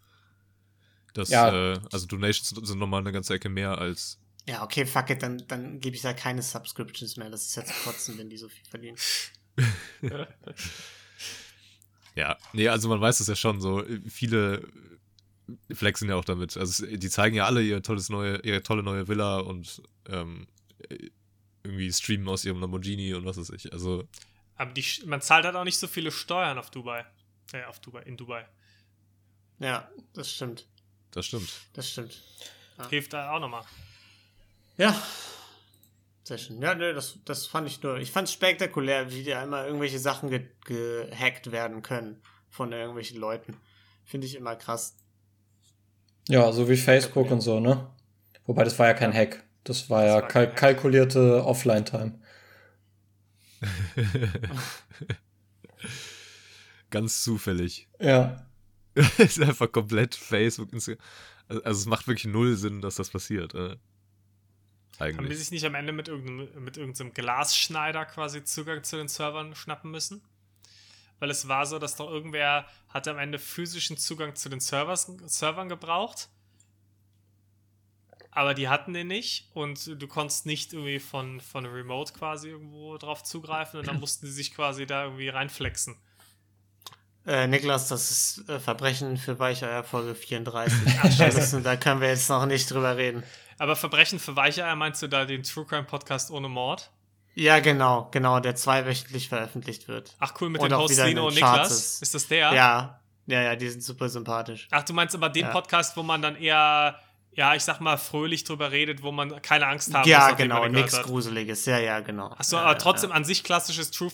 Das, Ja. äh, also Donations sind nochmal eine ganze Ecke mehr als. Ja, okay, fuck it, dann, dann gebe ich da keine Subscriptions mehr. Das ist ja zu kotzen, wenn die so viel verdienen. Ja, nee, also man weiß es ja schon so. Viele flexen ja auch damit. Also die zeigen ja alle ihr tolles neue, ihre tolle neue Villa und ähm, irgendwie streamen aus ihrem Lamborghini und was weiß ich. Also Aber die, man zahlt halt auch nicht so viele Steuern auf Dubai. Äh, auf Dubai, in Dubai. Ja, das stimmt. das stimmt. Das stimmt. Hilft da auch nochmal. Ja. Sehr schön. Ja, ne, das, das fand ich nur. Ich fand es spektakulär, wie da immer irgendwelche Sachen ge gehackt werden können von irgendwelchen Leuten. Finde ich immer krass. Ja, so wie Facebook und so, ne? Wobei das war ja kein Hack. Das war Das ja war kein kal Hack. kalkulierte Offline-Time. Ganz zufällig. Ja. ist einfach komplett Facebook. Instagram. Also, also es macht wirklich null Sinn, dass das passiert. Äh. Haben die Eigentlich. sich nicht am Ende mit irgendeinem, mit irgendeinem Glasschneider quasi Zugang zu den Servern schnappen müssen? Weil es war so, dass doch irgendwer hatte am Ende physischen Zugang zu den Servers, Servern gebraucht. Aber die hatten den nicht und du konntest nicht irgendwie von, von Remote quasi irgendwo drauf zugreifen und dann mussten die sich quasi da irgendwie reinflexen. Äh, Niklas, das ist äh, Verbrechen für Weicheier Folge 34. Ach, da können wir jetzt noch nicht drüber reden. Aber Verbrechen für Weicheier meinst du da den True Crime Podcast ohne Mord? Ja, genau, genau, der zweiwöchentlich veröffentlicht wird. Ach cool, mit Und in Lino den und Charts Niklas. ist. Ist das der? Ja, ja, ja, die sind super sympathisch. Ach, du meinst aber den Ja. Podcast, wo man dann eher, ja, ich sag mal, fröhlich drüber redet, wo man keine Angst haben ja, muss, nachdem genau, nichts. Gruseliges. Ja, ja, genau. Achso, ja, aber ja, trotzdem Ja. an sich klassisches True,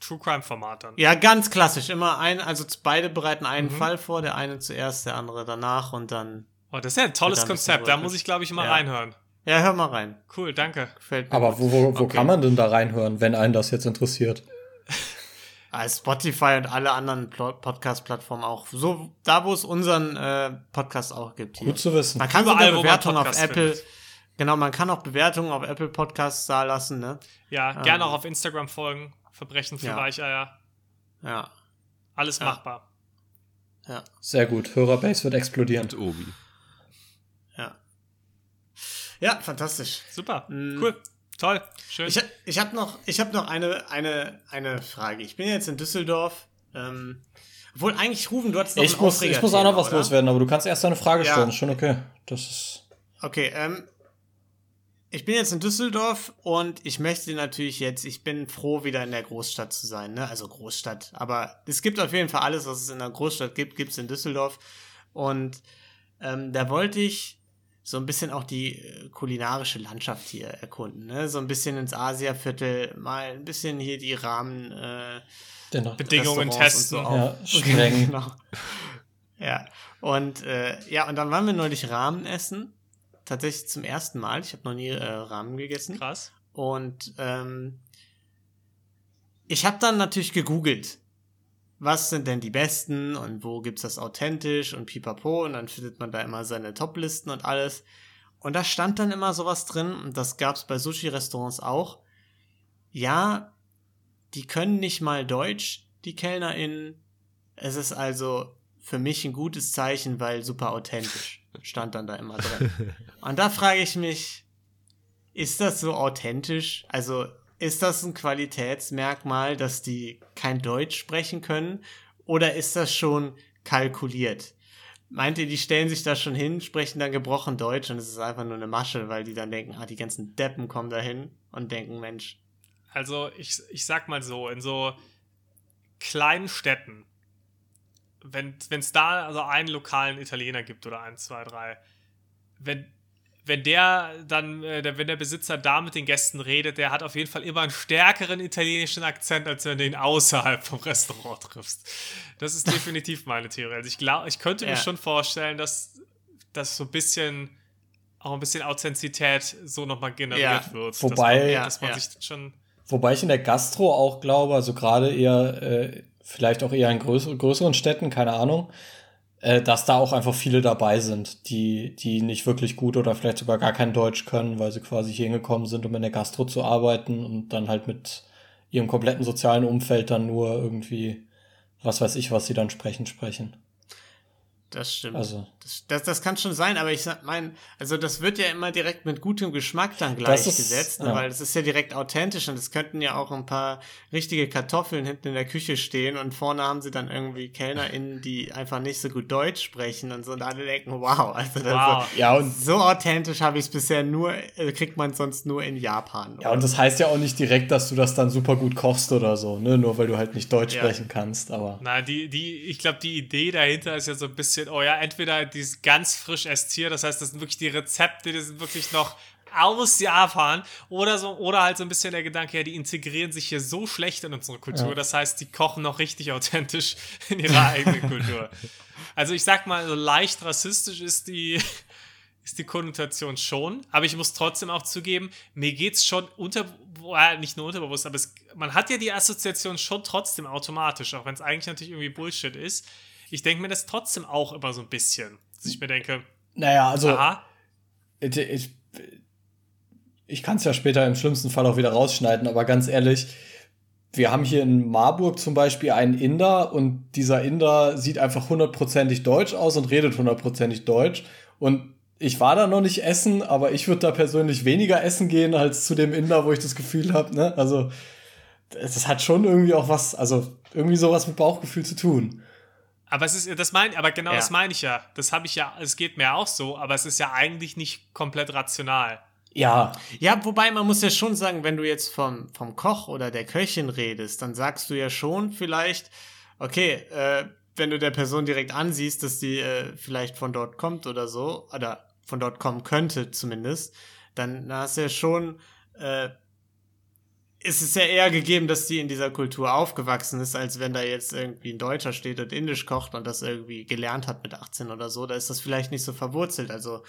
True Crime Format dann. ja, ganz klassisch. Immer ein, also beide bereiten einen Mhm. Fall vor, der eine zuerst, der andere danach und dann. Oh, das ist ja ein tolles Konzept. Da muss ich, glaube ich, mal Ja. reinhören. Ja, hör mal rein. Cool, danke. Gefällt mir. Aber wo, wo, wo Okay. kann man denn da reinhören, wenn einen das jetzt interessiert? Spotify und alle anderen Podcast-Plattformen auch. So, da wo es unseren äh, Podcast auch gibt. Hier. Gut zu wissen. Man kann Überall, sogar Bewertungen auf Apple. findet. Genau, man kann auch Bewertungen auf Apple Podcasts da lassen, ne? Ja, Ähm. gerne auch auf Instagram folgen. Verbrechen für Ja. Weicheier. Ja, Alles Ja. machbar. ja, Sehr gut. Hörerbase wird explodieren. Und Obi. Ja. Ja, fantastisch. Super. Mm. Cool. Toll. Schön. Ich, ich habe noch, ich hab noch eine, eine, eine Frage. Ich bin jetzt in Düsseldorf. Ähm, obwohl eigentlich Rufen, du hattest noch Ich muss, ich muss auch noch was oder? loswerden, aber du kannst erst deine Frage Ja. stellen. Ist schon okay. Das ist. Okay, ähm, ich bin jetzt in Düsseldorf und ich möchte natürlich jetzt, ich bin froh, wieder in der Großstadt zu sein, ne? Also Großstadt. Aber es gibt auf jeden Fall alles, was es in der Großstadt gibt, gibt es in Düsseldorf. Und ähm, da wollte ich so ein bisschen auch die äh, kulinarische Landschaft hier erkunden, ne? So ein bisschen ins Asiaviertel, mal ein bisschen hier die Rahmen, äh, Bedingungen testen. Und so Ja, streng. genau. Ja, und äh, ja, und dann waren wir neulich Ramen essen. Tatsächlich zum ersten Mal. Ich habe noch nie äh, Ramen gegessen. Krass. Und ähm, ich habe dann natürlich gegoogelt. Was sind denn die besten und wo gibt's das authentisch und pipapo und dann findet man da immer seine Toplisten und alles. Und da stand dann immer sowas drin und das gab's bei Sushi-Restaurants auch. Ja, die können nicht mal Deutsch, die KellnerInnen. Es ist also für mich ein gutes Zeichen, weil super authentisch. Stand dann da immer drin. Und da frage ich mich, ist das so authentisch? Also ist das ein Qualitätsmerkmal, dass die kein Deutsch sprechen können? Oder ist das schon kalkuliert? Meint ihr, die stellen sich da schon hin, sprechen dann gebrochen Deutsch und es ist einfach nur eine Masche, weil die dann denken, ah, die ganzen Deppen kommen da hin und denken, Mensch, Also, ich, ich sag mal so, in so kleinen Städten, wenn es da also einen lokalen Italiener gibt oder ein, zwei, drei, wenn, wenn der dann, äh, wenn der Besitzer da mit den Gästen redet, der hat auf jeden Fall immer einen stärkeren italienischen Akzent, als wenn du ihn außerhalb vom Restaurant triffst. Das ist definitiv meine Theorie. Also ich glaube, ich könnte mir Ja. schon vorstellen, dass das so ein bisschen auch ein bisschen Authentizität so nochmal generiert Ja. wird. Wobei- dass man, Ja, dass man ja. sich schon Wobei ich in der Gastro auch glaube, also gerade eher, äh, vielleicht auch eher in größer, größeren Städten, keine Ahnung, äh, dass da auch einfach viele dabei sind, die, die nicht wirklich gut oder vielleicht sogar gar kein Deutsch können, weil sie quasi hier hingekommen sind, um in der Gastro zu arbeiten und dann halt mit ihrem kompletten sozialen Umfeld dann nur irgendwie, was weiß ich, was sie dann sprechen, sprechen. das stimmt. Also, Das, das, das kann schon sein, aber ich meine, also das wird ja immer direkt mit gutem Geschmack dann gleichgesetzt, ne, ja. weil das ist ja direkt authentisch und es könnten ja auch ein paar richtige Kartoffeln hinten in der Küche stehen und vorne haben sie dann irgendwie KellnerInnen, die einfach nicht so gut Deutsch sprechen und so und alle denken, wow, also das Wow. ja, und so, so authentisch habe ich es bisher nur, äh, kriegt man sonst nur in Japan. Ja, und das heißt ja auch nicht direkt, dass du das dann super gut kochst oder so, ne? Nur weil du halt nicht Deutsch Ja. sprechen kannst, aber. Na, die, die, ich glaube, die Idee dahinter ist ja so ein bisschen, oh ja, entweder dieses ganz frisch Estier, das heißt, das sind wirklich die Rezepte, die sind wirklich noch aus Japan oder so, oder halt so ein bisschen der Gedanke, ja, die integrieren sich hier so schlecht in unsere Kultur, Ja. das heißt, die kochen noch richtig authentisch in ihrer eigenen Kultur. Also ich sag mal, so leicht rassistisch ist die, ist die Konnotation schon, aber ich muss trotzdem auch zugeben, mir geht's schon unter, äh, nicht nur unterbewusst, aber es, man hat ja die Assoziation schon trotzdem automatisch, auch wenn es eigentlich natürlich irgendwie Bullshit ist. Ich denke mir das trotzdem auch immer so ein bisschen, dass ich mir denke, Naja, also. aha, Ich, ich, ich kann es ja später im schlimmsten Fall auch wieder rausschneiden, aber ganz ehrlich, wir haben hier in Marburg zum Beispiel einen Inder und dieser Inder sieht einfach hundertprozentig deutsch aus und redet hundertprozentig deutsch. Und ich war da noch nicht essen, aber ich würde da persönlich weniger essen gehen als zu dem Inder, wo ich das Gefühl habe, ne? Also, das hat schon irgendwie auch was, also irgendwie sowas mit Bauchgefühl zu tun. Aber es ist, das mein, aber genau Ja. das meine ich ja. Das habe ich ja, es geht mir auch so, aber es ist ja eigentlich nicht komplett rational. Ja, Ja, wobei man muss ja schon sagen, wenn du jetzt vom, vom Koch oder der Köchin redest, dann sagst du ja schon vielleicht, okay, äh, wenn du der Person direkt ansiehst, dass die äh, vielleicht von dort kommt oder so, oder von dort kommen könnte zumindest, dann hast du ja schon, äh, ist es ja eher gegeben, dass die in dieser Kultur aufgewachsen ist, als wenn da jetzt irgendwie ein Deutscher steht und Indisch kocht und das irgendwie gelernt hat mit 18 oder so. Da ist das vielleicht nicht so verwurzelt. Also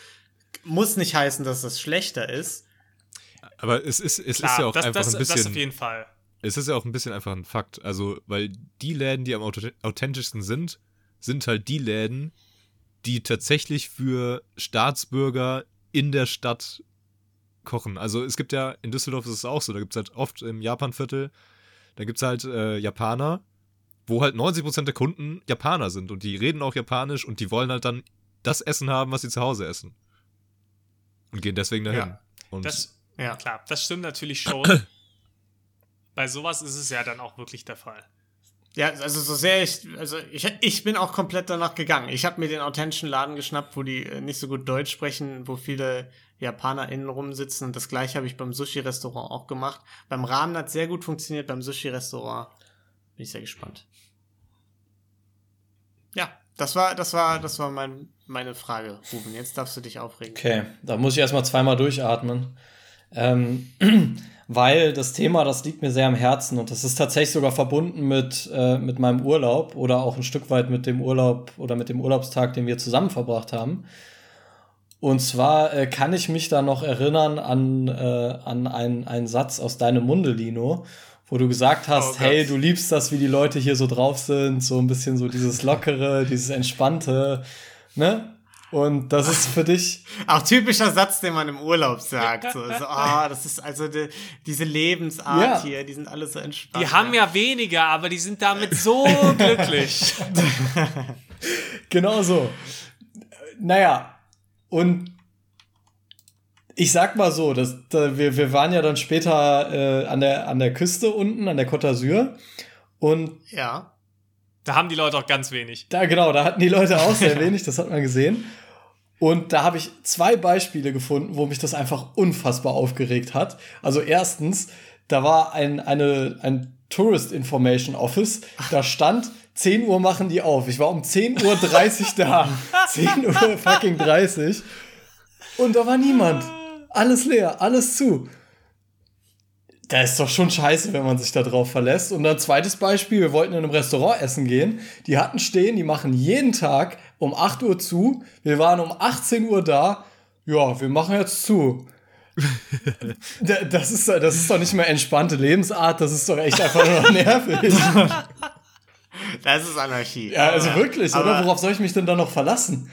muss nicht heißen, dass das schlechter ist. Aber es ist, es Klar, ist ja auch das, einfach das, ein das auf bisschen. jeden Fall. Es ist ja auch ein bisschen einfach ein Fakt. Also, weil die Läden, die am authent- authentischsten sind, sind halt die Läden, die tatsächlich für Staatsbürger in der Stadt kochen. Also es gibt ja, in Düsseldorf ist es auch so, da gibt es halt oft im Japanviertel, da gibt es halt äh, Japaner, wo halt 90% der Kunden Japaner sind und die reden auch Japanisch und die wollen halt dann das Essen haben, was sie zu Hause essen. Und gehen deswegen dahin. Ja. Und Das, Ja. klar, das stimmt natürlich schon. Bei sowas ist es ja dann auch wirklich der Fall. Ja, also so sehr ich, also ich, ich bin auch komplett danach gegangen. Ich habe mir den authentischen Laden geschnappt, wo die äh, nicht so gut Deutsch sprechen, wo viele JapanerInnen rumsitzen. Das gleiche habe ich beim Sushi-Restaurant auch gemacht. Beim Ramen hat sehr gut funktioniert, beim Sushi-Restaurant bin ich sehr gespannt. Ja, das war, das war, das war mein, meine Frage, Ruben. Jetzt darfst du dich aufregen. okay. Da muss ich erstmal zweimal durchatmen. Ähm, weil das Thema, das liegt mir sehr am Herzen und das ist tatsächlich sogar verbunden mit, äh, mit meinem Urlaub oder auch ein Stück weit mit dem Urlaub oder mit dem Urlaubstag, den wir zusammen verbracht haben. Und zwar äh, kann ich mich da noch erinnern an, äh, an einen, einen Satz aus deinem Munde, Lino, wo du gesagt hast, Oh hey, du liebst das, wie die Leute hier so drauf sind, so ein bisschen so dieses Lockere, dieses Entspannte, ne? Und das ist für dich, Auch typischer Satz, den man im Urlaub sagt. So, so ah, das ist also die, diese Lebensart Ja. hier, die sind alle so entspannt. Die haben ja weniger, aber die sind damit so glücklich. Genau so. Naja, und ich sag mal so, dass, da, wir, wir waren ja dann später äh, an, der, an der Küste unten, an der Côte d'Azur. Und Ja. Da haben die Leute auch ganz wenig. da, genau, da hatten die Leute auch sehr wenig, das hat man gesehen. Und da habe ich zwei Beispiele gefunden, wo mich das einfach unfassbar aufgeregt hat. Also erstens, da war ein, eine, ein Tourist Information Office, da stand, 10 Uhr machen die auf. Ich war um 10.30 Uhr da. 10 Uhr fucking 30. Und da war niemand. Alles leer, alles zu. Da ist doch schon scheiße, wenn man sich da drauf verlässt. Und dann zweites Beispiel, wir wollten in einem Restaurant essen gehen. Die hatten stehen, die machen jeden Tag um 8 Uhr zu. Wir waren um 18 Uhr da. Ja, wir machen jetzt zu. Da- das, ist, das ist doch nicht mehr entspannte Lebensart, das ist doch echt einfach nur nervig. Das ist Anarchie. Ja, also wirklich, oder? Aber- Worauf soll ich mich denn da noch verlassen?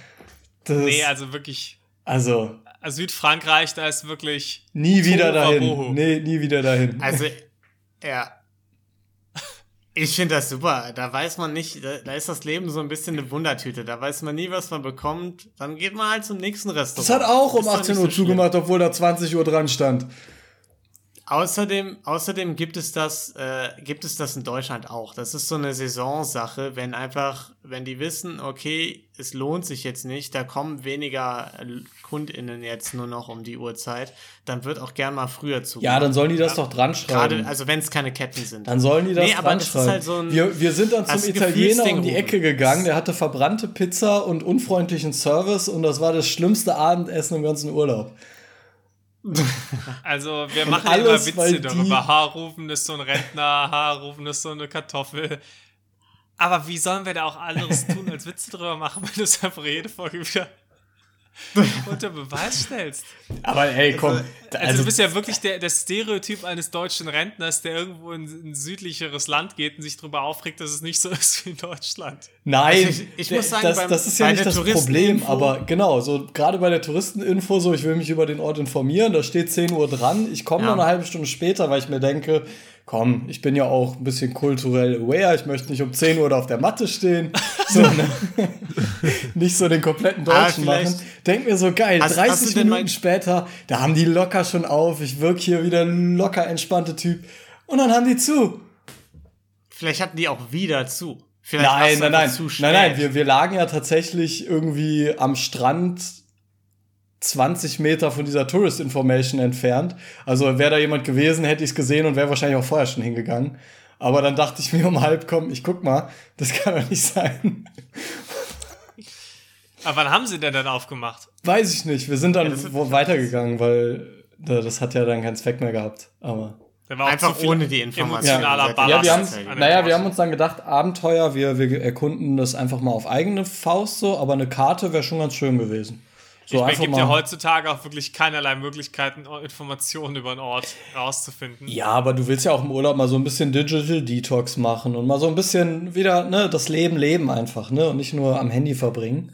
Das, Nee, also wirklich. also, Also Südfrankreich, da ist wirklich. nie wieder dahin. Boho. Nee, nie wieder dahin. Also, ja. Ich finde das super. Da weiß man nicht, da, da ist das Leben so ein bisschen eine Wundertüte. Da weiß man nie, was man bekommt. Dann geht man halt zum nächsten Restaurant. Das hat auch um Ist doch 18 nicht Uhr so zugemacht, obwohl da 20 Uhr dran stand. Außerdem, außerdem gibt es das, äh, gibt es das in Deutschland auch. Das ist so eine Saisonsache, wenn einfach, wenn die wissen, okay, es lohnt sich jetzt nicht, da kommen weniger äh, KundInnen jetzt nur noch um die Uhrzeit, dann wird auch gern mal früher zu. Ja, dann sollen die das doch dran schreiben. Gerade, also wenn es keine Ketten sind. Dann sollen die das Nee, dran schreiben. halt so ein- wir, wir sind dann zum Italiener um die. Ecke gegangen, der hatte verbrannte Pizza und unfreundlichen Service und das war das schlimmste Abendessen im ganzen Urlaub. Also, wir machen alles, immer Witze darüber. Haarrufen ist so ein Rentner, Haarrufen ist so eine Kartoffel. Aber wie sollen wir da auch anderes tun, als Witze drüber machen, wenn es einfach jede Folge wieder unter Beweis stellst? Aber ey, komm. Also, du bist ja wirklich der, der Stereotyp eines deutschen Rentners, der irgendwo in ein südlicheres Land geht und sich darüber aufregt, dass es nicht so ist wie in Deutschland. Nein, Also ich- ich muss sagen, das, beim- das ist ja nicht das Problem, aber genau, so gerade bei der Touristeninfo, so ich will mich über den Ort informieren, da steht 10 Uhr dran, ich komme Ja. noch eine halbe Stunde später, weil ich mir denke, komm, ich bin ja auch ein bisschen kulturell aware, ich möchte nicht um 10 Uhr da auf der Matte stehen, so, ne? nicht so den kompletten Ah, Deutschen vielleicht- machen. Denk mir so, geil, Hast- 30 hast Minuten später, da haben die locker schon auf, ich wirke hier wieder ein locker entspannter Typ und dann haben die zu. Vielleicht hatten die auch wieder zu. Vielleicht Nein, nein, nein. zu Nein, nein, wir, wir lagen ja tatsächlich irgendwie am Strand 20 Meter von dieser Tourist Information entfernt. Also wäre da jemand gewesen, hätte ich es gesehen und wäre wahrscheinlich auch vorher schon hingegangen. Aber dann dachte ich mir um halb, komm, ich guck mal, das kann doch nicht sein. Aber wann haben sie denn dann aufgemacht? Weiß ich nicht. Wir sind dann Ja, weitergegangen, weil das hat ja dann keinen Zweck mehr gehabt. Aber Da war auch Einfach zu viel ohne die Information. Ja, Ballast. ja, wir haben, naja, wir haben uns dann gedacht, Abenteuer, wir, wir erkunden das einfach mal auf eigene Faust so, aber eine Karte wäre schon ganz schön gewesen. So Ich gibt ja heutzutage auch wirklich keinerlei Möglichkeiten, Informationen über einen Ort rauszufinden. Ja, aber du willst ja auch im Urlaub mal so ein bisschen Digital Detox machen und mal so ein bisschen wieder, ne, das Leben leben einfach, ne, und nicht nur am Handy verbringen.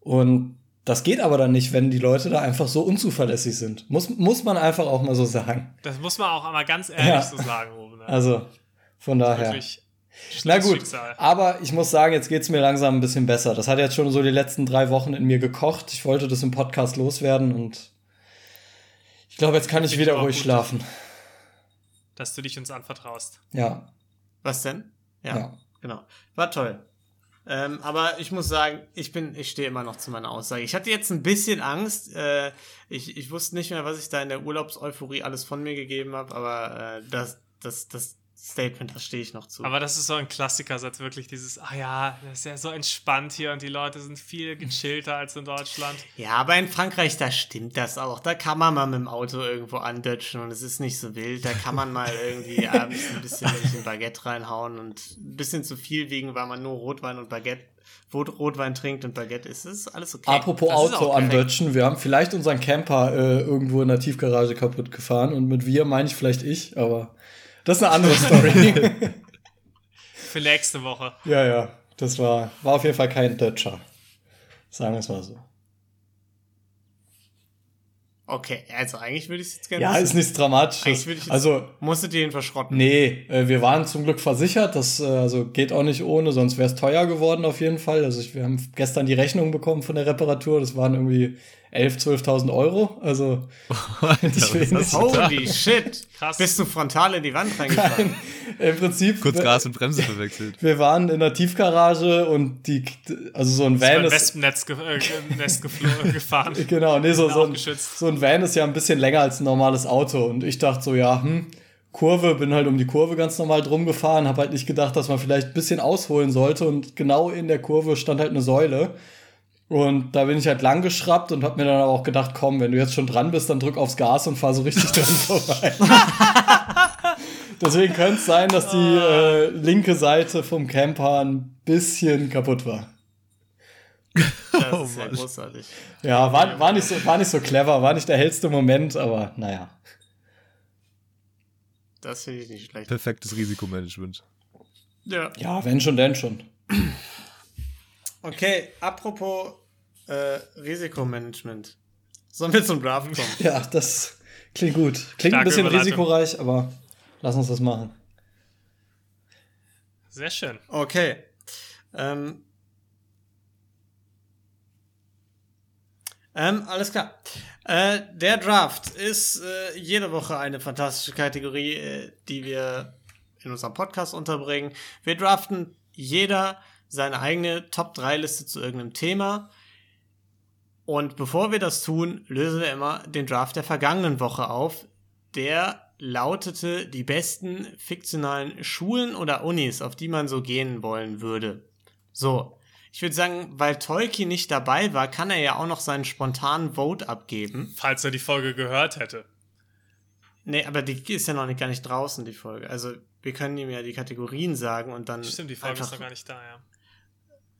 Und das geht aber dann nicht, wenn die Leute da einfach so unzuverlässig sind. Muss, muss man einfach auch mal so sagen. Das muss man auch einmal ganz ehrlich Ja. so sagen, Ruben. ne? Also, von daher. Wirklich. Na gut, Schicksal. aber ich muss sagen, jetzt geht's mir langsam ein bisschen besser. Das hat jetzt schon so die letzten drei Wochen in mir gekocht. Ich wollte das im Podcast loswerden und ich glaube, jetzt kann ich ich wieder ruhig gut. schlafen. Dass du dich uns anvertraust. Ja, Was denn? Ja, Ja. genau. War toll. Ähm, aber ich muss sagen, ich bin, ich stehe immer noch zu meiner Aussage. Ich hatte jetzt ein bisschen Angst. Äh, ich, ich wusste nicht mehr, was ich da in der Urlaubseuphorie alles von mir gegeben habe, aber äh, das, das, das Statement, da stehe ich noch zu. Aber das ist so ein Klassikersatz, wirklich dieses, ah ja, das ist ja so entspannt hier und die Leute sind viel gechillter als in Deutschland. ja, aber in Frankreich, da stimmt das auch. Da kann man mal mit dem Auto irgendwo andötschen und es ist nicht so wild. Da kann man mal irgendwie abends ein bisschen ein Baguette reinhauen und ein bisschen zu viel wiegen, weil man nur Rotwein und Baguette, Rot Rotwein trinkt und Baguette isst. Das ist alles okay. Apropos Das ist Auto auch am perfekt. Dötschen, wir haben vielleicht unseren Camper äh, irgendwo in der Tiefgarage kaputt gefahren und mit wir meine ich vielleicht ich, aber das ist eine andere Story. Für nächste Woche. ja, ja, das war, war auf jeden Fall kein Dötscher. Sagen wir es mal so. Okay, also eigentlich würde ich es jetzt gerne Ja, wissen. ist nichts Dramatisches. Also, musstet ihr ihn verschrotten? nee, äh, wir waren zum Glück versichert, das äh, also geht auch nicht ohne, sonst wäre es teuer geworden auf jeden Fall. Also ich, wir haben gestern die Rechnung bekommen von der Reparatur, das waren irgendwie 11.000, 12.000 Euro, also wenig. Holy shit! Krass. Bist du frontal in die Wand reingefahren? Im Prinzip, Kurz Gas und Bremse verwechselt. wir waren in der Tiefgarage und die, also so ein Van ist, Wespennetz ge äh, gefahren. genau, nee, so, so, ein, so ein Van ist ja ein bisschen länger als ein normales Auto und ich dachte so, ja, hm, Kurve, bin halt um die Kurve ganz normal drum gefahren, habe halt nicht gedacht, dass man vielleicht ein bisschen ausholen sollte und genau in der Kurve stand halt eine Säule. Und da bin ich halt lang geschraubt und habe mir dann aber auch gedacht, komm, wenn du jetzt schon dran bist, dann drück aufs Gas und fahr so richtig dran vorbei. Deswegen könnte es sein, dass die äh, linke Seite vom Camper ein bisschen kaputt war. Das Oh ist ja Mann. großartig. Ja, war, war, nicht so, war nicht so clever, war nicht der hellste Moment, aber naja. Das finde ich nicht schlecht. Perfektes Risikomanagement. Ja. Ja, wenn schon, denn schon. Okay, apropos äh, Risikomanagement. Sollen wir zum Draft kommen? Ja, das klingt gut. Klingt ein Starke bisschen Überleitung. risikoreich, aber lass uns das machen. Sehr schön. Okay. Ähm, ähm, alles klar. Äh, der Draft ist äh, jede Woche eine fantastische Kategorie, äh, die wir in unserem Podcast unterbringen. Wir draften jeder seine eigene Top-3-Liste zu irgendeinem Thema. Und bevor wir das tun, lösen wir immer den Draft der vergangenen Woche auf. Der lautete die besten fiktionalen Schulen oder Unis, auf die man so gehen wollen würde. So, ich würde sagen, weil Tolkien nicht dabei war, kann er ja auch noch seinen spontanen Vote abgeben. Falls er die Folge gehört hätte. Nee, aber die ist ja noch nicht, gar nicht draußen, die Folge. Also, wir können ihm ja die Kategorien sagen und dann Stimmt, die Folge einfach, ist noch gar nicht da, ja.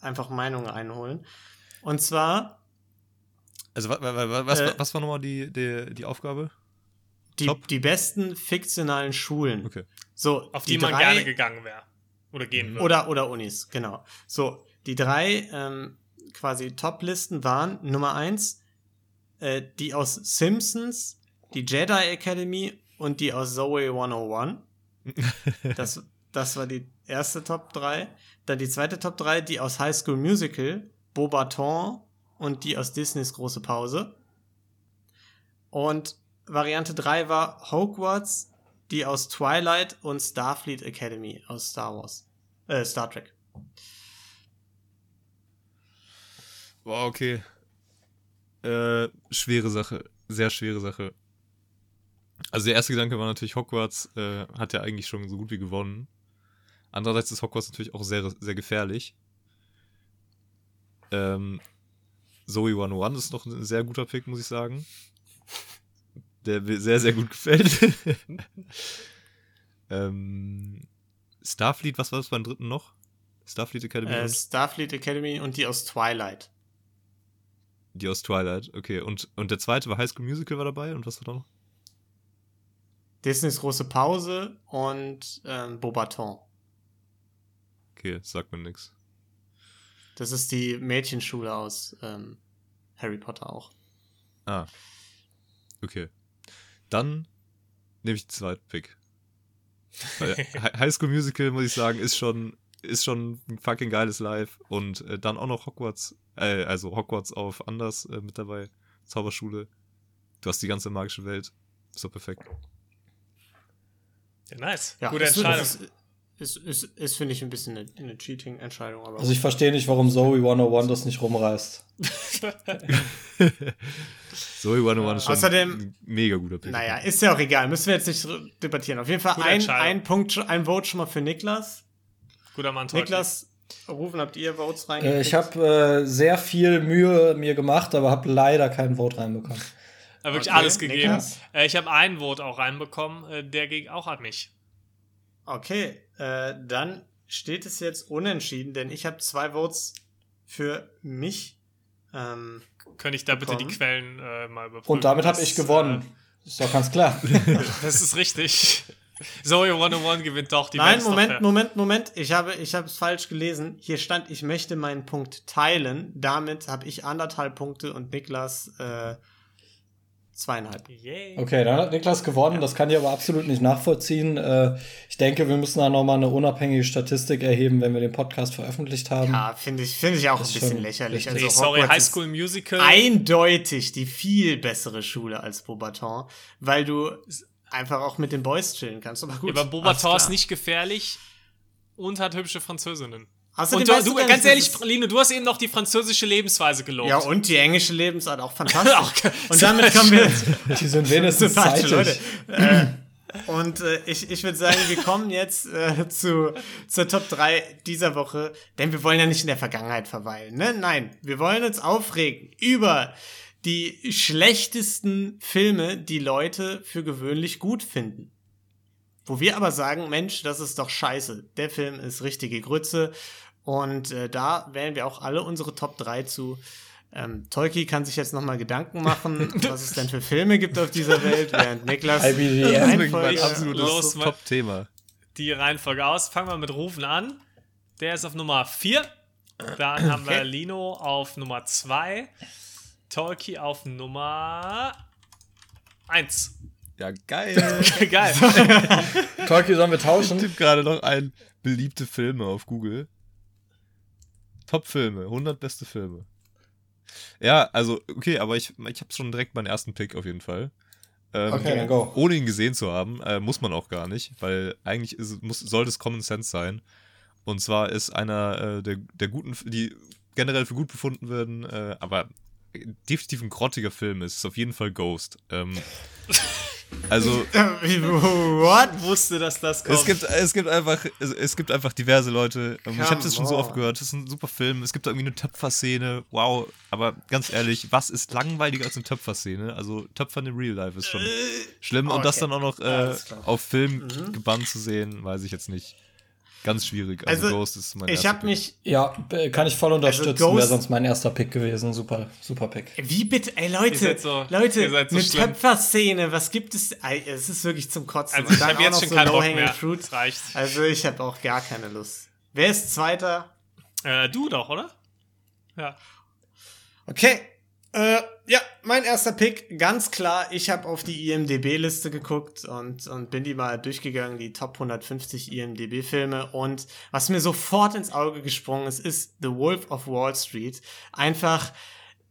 einfach Meinungen einholen. Und zwar Also, wa- wa- wa- was, Äh, was war nochmal die, die, die Aufgabe? die, Top. die besten fiktionalen Schulen. Okay. So, Auf die, man drei- gerne gegangen wäre. Oder gehen würde. Oder, oder Unis, genau. So, die drei ähm, quasi Top-Listen waren Nummer eins äh, die aus Simpsons, die Jedi Academy und die aus Zoe 101. Das, das war die erste Top 3. Dann die zweite Top 3, die aus High School Musical, Beaubaton und die aus Disneys Große Pause. Und Variante 3 war Hogwarts, die aus Twilight und Starfleet Academy aus Star Wars. Äh, Star Trek. Boah, okay. Äh, schwere Sache. Sehr schwere Sache. Also der erste Gedanke war natürlich, Hogwarts äh, hat ja eigentlich schon so gut wie gewonnen. Andererseits ist Hogwarts natürlich auch sehr, sehr gefährlich. Ähm, Zoe 101 ist noch ein sehr guter Pick, muss ich sagen. Der mir sehr, sehr gut gefällt. ähm, Starfleet, was war das beim dritten noch? Starfleet Academy? Äh, Starfleet Academy und die aus Twilight. Die aus Twilight, okay. Und, und der zweite war High School Musical war dabei und was war da noch? Disneys große Pause und ähm, Beaubaton. Okay, sagt mir nix. Das ist die Mädchenschule aus ähm, Harry Potter auch. Ah. Okay. Dann nehme ich den zweiten Pick. Weil High School Musical, muss ich sagen, ist schon, ist schon ein fucking geiles Live. Und äh, dann auch noch Hogwarts, äh, also Hogwarts auf anders äh, mit dabei. Zauberschule. Du hast die ganze magische Welt. Ist doch perfekt. Ja, nice. Ja, Gute ist, Entscheidung. Ist, ist, ist, ist finde ich, ein bisschen eine, eine Cheating-Entscheidung. Also ich verstehe nicht, warum Zoe 101 das nicht rumreißt. Zoe 101 ist schon Außerdem- ein mega guter Pick. naja, ist ja auch egal. Müssen wir jetzt nicht debattieren. Auf jeden Fall Gute ein, ein Punkt, schon- ein Vote schon mal für Niklas. Guter Mann. Niklas, Rufen, habt ihr Votes Äh, reingekriegt? ich habe äh, sehr viel Mühe mir gemacht, aber habe leider keinen Vote reinbekommen. Wirklich Okay, alles gegeben. Äh, ich habe einen Vote auch reinbekommen, äh, der ging auch an mich. Okay, äh, dann steht es jetzt unentschieden, denn ich habe zwei Votes für mich. Ähm, Könnte ich da bitte die Bekommen. Quellen äh, mal überprüfen? Und damit habe ich gewonnen. Ist doch ganz klar. Äh, das ist richtig. Zoe 101 gewinnt doch die Nein, Moment. Moment, Moment. Ich habe ich habe es falsch gelesen. Hier stand, ich möchte meinen Punkt teilen. Damit habe ich anderthalb Punkte und Niklas äh, zweieinhalb. Yay. Okay, dann hat Niklas gewonnen. Das kann ich aber absolut nicht nachvollziehen. Äh, ich denke, wir müssen da nochmal eine unabhängige Statistik erheben, wenn wir den Podcast veröffentlicht haben. Ja, finde ich, finde ich auch ein ist bisschen lächerlich. Also Nee, sorry, Hogwarts High School Musical. eindeutig die viel bessere Schule als Beaubaton, weil du einfach auch mit den Boys chillen kannst. Aber gut. aber Beaubaton alles ist nicht gefährlich und hat hübsche Französinnen. Außerdem Und du, weißt du gar ganz ehrlich, Lino, du hast eben noch die französische Lebensweise gelobt. Ja, und die englische Lebensart auch fantastisch. Okay. Und damit kommen wir Die sind wenigstens zeitig. Leute. Äh, und äh, ich, ich würde sagen, wir kommen jetzt äh, zu, zur Top 3 dieser Woche, denn wir wollen ja nicht in der Vergangenheit verweilen. Ne? Nein, wir wollen uns aufregen über die schlechtesten Filme, die Leute für gewöhnlich gut finden. Wo wir aber sagen, Mensch, das ist doch scheiße. Der Film ist richtige Grütze. Und äh, da wählen wir auch alle unsere Top 3 zu. Ähm, Tolki kann sich jetzt nochmal Gedanken machen, was es denn für Filme gibt auf dieser Welt, während Niklas Reihenfolge absolutes los, Mann. Top-Thema. die Reihenfolge aus. Fangen wir mit Rufen an. Der ist auf Nummer 4. Dann haben wir Okay. Lino auf Nummer 2. Tolki auf Nummer 1. Ja, geil. Geil. Tolki, sollen wir Ich tauschen? tippe gerade noch ein beliebte Filme auf Google. Top-Filme, 100 beste Filme. Ja, also, okay, aber ich, ich habe schon direkt meinen ersten Pick auf jeden Fall. Ähm, Okay, dann go. Ohne ihn gesehen zu haben, äh, muss man auch gar nicht, weil eigentlich ist, muss, sollte es Common Sense sein. Und zwar ist einer äh, der, der guten, die generell für gut befunden werden, äh, aber definitiv ein grottiger Film ist, ist auf jeden Fall Ghost. Ähm, also, Wie, What? wusste, dass das kommt. es gibt, es gibt einfach, es, es gibt einfach diverse Leute. ähm, ich habe Come das schon so oft gehört. Das ist ein super Film. Es gibt da irgendwie eine Töpferszene. Wow. Aber ganz ehrlich, was ist langweiliger als eine Töpferszene? Also Töpfern im Real Life ist schon schlimm. Und das okay. dann auch noch äh. Mhm. auf Film gebannt zu sehen, weiß ich jetzt nicht. Ganz schwierig. Also, Also, Ghost ist mein Ich erster habe Pick. mich. Ja, äh, kann ich voll unterstützen. Ghost- Wäre sonst mein erster Pick gewesen. Super, super Pick. Wie bitte? Ey, Ihr Leute, seid so- Leute, ihr seid so eine schlimm. Töpferszene, was gibt es? Ey, es ist wirklich zum Kotzen. Also ich habe auch jetzt noch schon so keinen Bock mehr. fruit. Das reicht. Also ich habe auch gar keine Lust. Wer ist Zweiter? Äh, du doch, oder? Ja. Okay. Äh, ja, mein erster Pick, ganz klar. Ich habe auf die IMDB-Liste geguckt und, und bin die mal durchgegangen, die Top 150 IMDB-Filme. Und was mir sofort ins Auge gesprungen ist, ist The Wolf of Wall Street. Einfach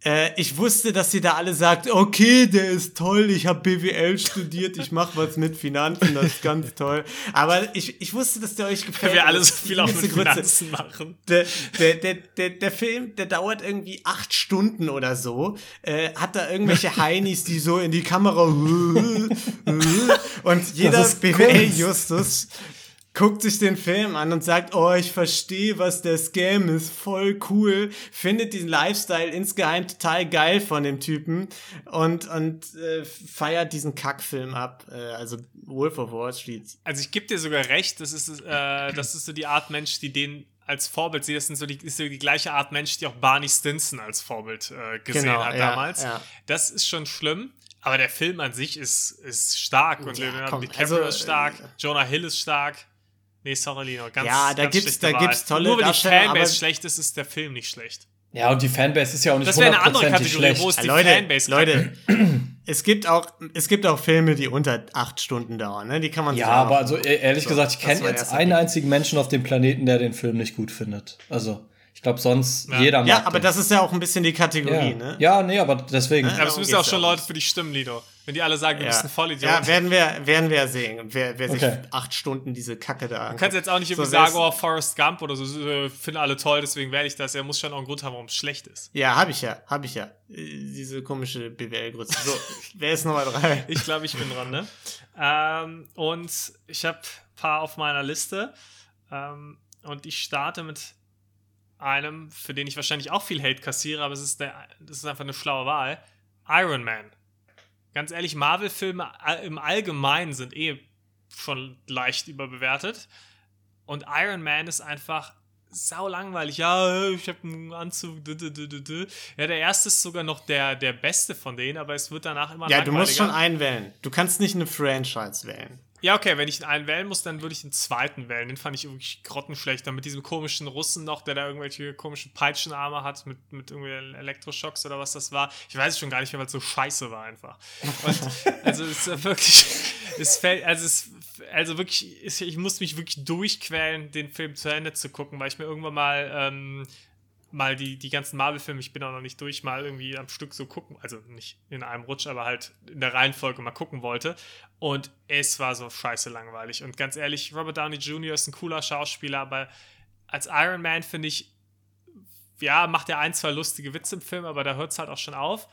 Äh, ich wusste, dass ihr da alle sagt, okay, der ist toll, ich habe BWL studiert, ich mache was mit Finanzen, das ist ganz toll. Aber ich, ich wusste, dass der euch gefällt. Weil wir alle so viel auch mit. Finanzen machen. Der, der, der, der, der Film, der dauert irgendwie acht Stunden oder so. Äh, hat da irgendwelche Heinis, die so in die Kamera und jeder BWL-Justus guckt sich den Film an und sagt, oh, ich verstehe, was der Scam ist, voll cool, findet diesen Lifestyle insgeheim total geil von dem Typen und, und äh, feiert diesen Kackfilm ab, äh, also Wolf of Wall Street. Also ich gebe dir sogar recht, das ist, äh, das ist so die Art Mensch, die den als Vorbild sieht. Das sind so die, ist so die gleiche Art Mensch, die auch Barney Stinson als Vorbild äh, gesehen Genau, hat ja, damals. ja. Das ist schon schlimm. Aber der Film an sich ist, ist stark und Ja, Leonardo komm, DiCaprio also, ist stark, äh, Jonah Hill ist stark. Nee, sorry, Lino, ganz Ja, da ganz gibt's- da Wahl. gibt's tolle Nur weil die Fanbase aber- schlecht ist, ist der Film nicht schlecht. Ja, und die Fanbase ist ja auch nicht Das wäre eine andere Kategorie, schlecht. wo es die Leute, Fanbase Leute, es gibt auch, es gibt auch Filme, die unter acht Stunden dauern, ne? Die kann man Ja, aber also e- ehrlich So, gesagt, ich kenne jetzt einen einzigen Menschen auf dem Planeten, der den Film nicht gut findet. Also, ich glaube sonst Ja. jeder mag Ja, aber den. das ist ja auch ein bisschen die Kategorie, ja. ne? ja, nee, aber deswegen. Aber es müssen auch schon Leute für dich stimmen, Lido. Wenn die alle sagen, du Ja. bist ein Vollidiot. Ja, werden wir, werden wir ja sehen. Und wer, wer sich Okay. acht Stunden diese Kacke da Du kannst jetzt auch nicht irgendwie So, sagen, oh, Forrest Gump oder so, äh, finden alle toll, deswegen werde ich das. Er muss schon auch einen Grund haben, warum es schlecht ist. Ja, hab ich ja, hab ich ja. Äh, Diese komische BWL-Grütze. So, wer ist Nummer drei? Ich glaube, ich bin dran, ne? Ähm, und ich habe ein paar auf meiner Liste. Ähm, und ich starte mit einem, für den ich wahrscheinlich auch viel Hate kassiere, aber es ist, der, das ist einfach eine schlaue Wahl. Iron Man. Ganz ehrlich, Marvel-Filme all- im Allgemeinen sind eh schon leicht überbewertet. Und Iron Man ist einfach sau langweilig. Ja, ich habe einen Anzug. Ja, der erste ist sogar noch der, der beste von denen, aber es wird danach immer Ja, du musst schon einen wählen. Du kannst nicht eine Franchise wählen. Ja, okay, wenn ich einen wählen muss, dann würde ich den zweiten wählen. Den fand ich wirklich grottenschlecht. Dann mit diesem komischen Russen noch, der da irgendwelche komischen Peitschenarme hat mit, mit irgendwie Elektroschocks oder was das war. Ich weiß es schon gar nicht mehr, weil es so scheiße war einfach. Und also es ist wirklich, es fällt, also es, also wirklich, ich muss mich wirklich durchquälen, den Film zu Ende zu gucken, weil ich mir irgendwann mal ähm, mal die, die ganzen Marvel-Filme, ich bin auch noch nicht durch, mal irgendwie am Stück so gucken, also nicht in einem Rutsch, aber halt in der Reihenfolge mal gucken wollte. Und es war so scheiße langweilig. Und ganz ehrlich, Robert Downey Jr. ist ein cooler Schauspieler, aber als Iron Man finde ich, ja, macht er ein, zwei lustige Witze im Film, aber da hört es halt auch schon auf.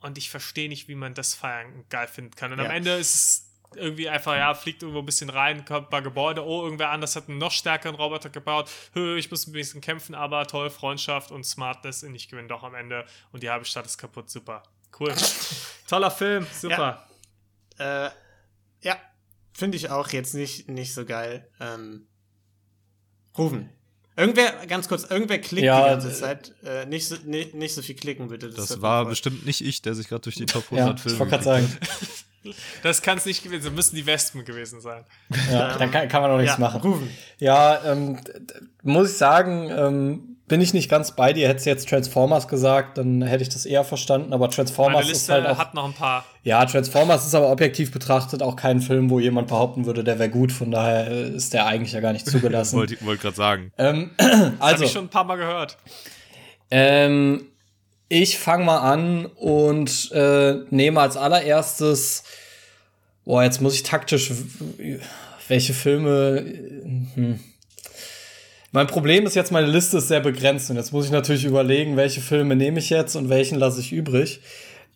Und ich verstehe nicht, wie man das feiern geil finden kann. Und am Ja. Ende ist es irgendwie einfach, ja, fliegt irgendwo ein bisschen rein, kommt ein paar Gebäude, oh, irgendwer anders hat einen noch stärkeren Roboter gebaut, Hö, ich muss ein bisschen kämpfen, aber toll, Freundschaft und Smartness und ich gewinne doch am Ende und die halbe Stadt ist kaputt, super. Cool. Toller Film, super. Äh, ja, finde ich auch jetzt nicht, nicht so geil. Ähm, Rufen. Irgendwer, ganz kurz, irgendwer klickt Ja, die ganze Zeit. Äh, nicht, so, nicht, nicht so viel klicken, bitte. Das wird war bestimmt nicht ich, der sich gerade durch die Top Ja, 100 ich Filme wollte gerade sagen. Das kann es nicht gewesen sein, müssen die Wespen gewesen sein. Ja, dann kann, kann man noch nichts Ja, machen. Rufen. Ja, ähm, muss ich sagen, ähm, bin ich nicht ganz bei dir. Hättest du jetzt Transformers gesagt, dann hätte ich das eher verstanden. Aber Meine Transformers ist Liste halt auch. hat noch ein paar. Ja, Transformers ist aber objektiv betrachtet auch kein Film, wo jemand behaupten würde, der wäre gut. Von daher äh, ist der eigentlich ja gar nicht zugelassen. Wollte wollt gerade sagen. ähm, Das habe also, ich schon ein paar Mal gehört. ähm, ich fange mal an und äh, nehme als allererstes. Boah, jetzt muss ich taktisch. Welche Filme. Hm. Mein Problem ist jetzt, meine Liste ist sehr begrenzt und jetzt muss ich natürlich überlegen, welche Filme nehme ich jetzt und welchen lasse ich übrig.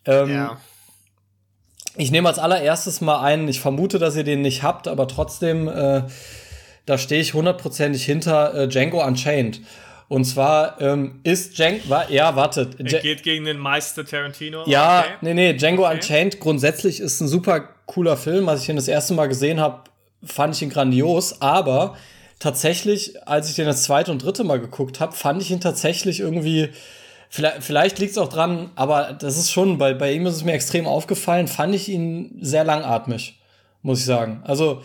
Ähm, Ja. Ich nehme als allererstes mal einen, ich vermute, dass ihr den nicht habt, aber trotzdem, äh, da stehe ich hundertprozentig hinter äh, Django Unchained. Und zwar ähm, ist Django, wa ja, wartet. Er geht gegen den Meister Tarantino. ja, okay. nee, nee, Django Okay. Unchained grundsätzlich ist ein super cooler Film. Als ich ihn das erste Mal gesehen habe, fand ich ihn grandios, aber tatsächlich, als ich den das zweite und dritte Mal geguckt habe, fand ich ihn tatsächlich irgendwie Vielleicht, vielleicht liegt es auch dran, aber das ist schon, bei, bei ihm ist es mir extrem aufgefallen, fand ich ihn sehr langatmig, muss ich sagen. Also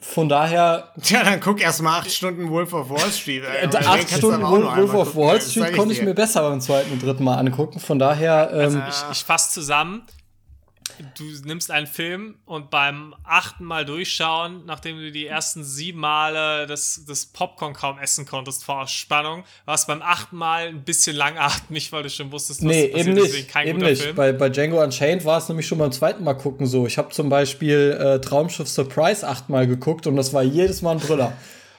von daher, Tja, dann guck erst mal acht Stunden Wolf of Wall Street. ey. äh, Den acht Stunden Wolf, of Wall Street konnte ich mir besser beim zweiten und dritten Mal angucken. Von daher, ähm, Ich, ich fasse zusammen. Du nimmst einen Film und beim achten Mal durchschauen, nachdem du die ersten sieben Male das, das Popcorn kaum essen konntest vor Spannung, war es beim achten Mal ein bisschen langatmig, weil du schon wusstest, was Nee, passiert, eben deswegen nicht. kein Eben guter nicht. Film. Bei, bei Django Unchained war es nämlich schon beim zweiten Mal gucken so. Ich habe zum Beispiel äh, Traumschiff Surprise achtmal geguckt und das war jedes Mal ein Brüller.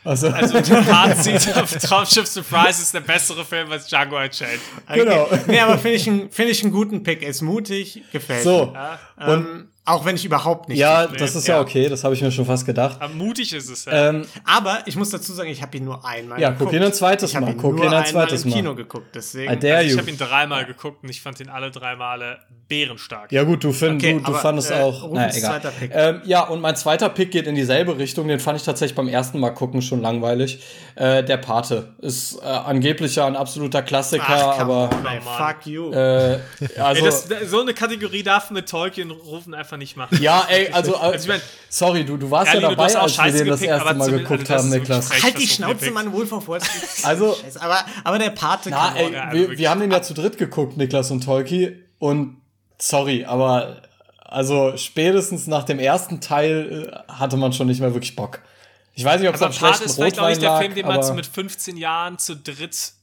Also, Also Fazit auf Traumschiff Surprise ist der bessere Film als Django Unchained. genau. Nee, aber finde ich, einen- finde ich einen guten Pick. Ist mutig, gefällt So. mir. Ähm, auch wenn ich überhaupt nicht. Ja, verstehe. das ist ja, okay, das habe ich mir schon fast gedacht. Aber mutig ist es, ja. Ähm, Aber ich muss dazu sagen, ich habe ihn nur einmal Ja, geguckt. guck ihn ein zweites ich Mal, Ihn guck nur ihn ein einmal zweites im Mal. Kino geguckt, deswegen. I dare also ich habe ihn dreimal geguckt und ich fand ihn alle drei Male bärenstark. Ja gut, du, find, Okay, du, du aber, fandest äh, auch. Naja, egal. Ähm, ja, und mein zweiter Pick geht in dieselbe Richtung. Den fand ich tatsächlich beim ersten Mal gucken schon langweilig. Äh, der Pate ist äh, angeblich ja ein absoluter Klassiker, Ach, aber on, Oh, fuck you. äh, also Ey, das, so eine Kategorie darf mit Tolkien rufen einfach nicht machen. ja, ey, also, äh, ich mein- sorry, du, du warst Ja, ja, du dabei, als wir den das erste Mal geguckt also haben, Niklas. frech. halt die Schnauze. Mann, Wolf of Wall Street. Also- aber, aber der Pate Na, ey, ja, wir, wir haben den ja zu dritt geguckt, Niklas und Tolki. Und sorry, aber also spätestens nach dem ersten Teil äh, hatte man schon nicht mehr wirklich Bock. Ich weiß nicht, ob es Aber am Part schlechten ist vielleicht auch Rotwein nicht der Film, den man so mit 15 Jahren zu dritt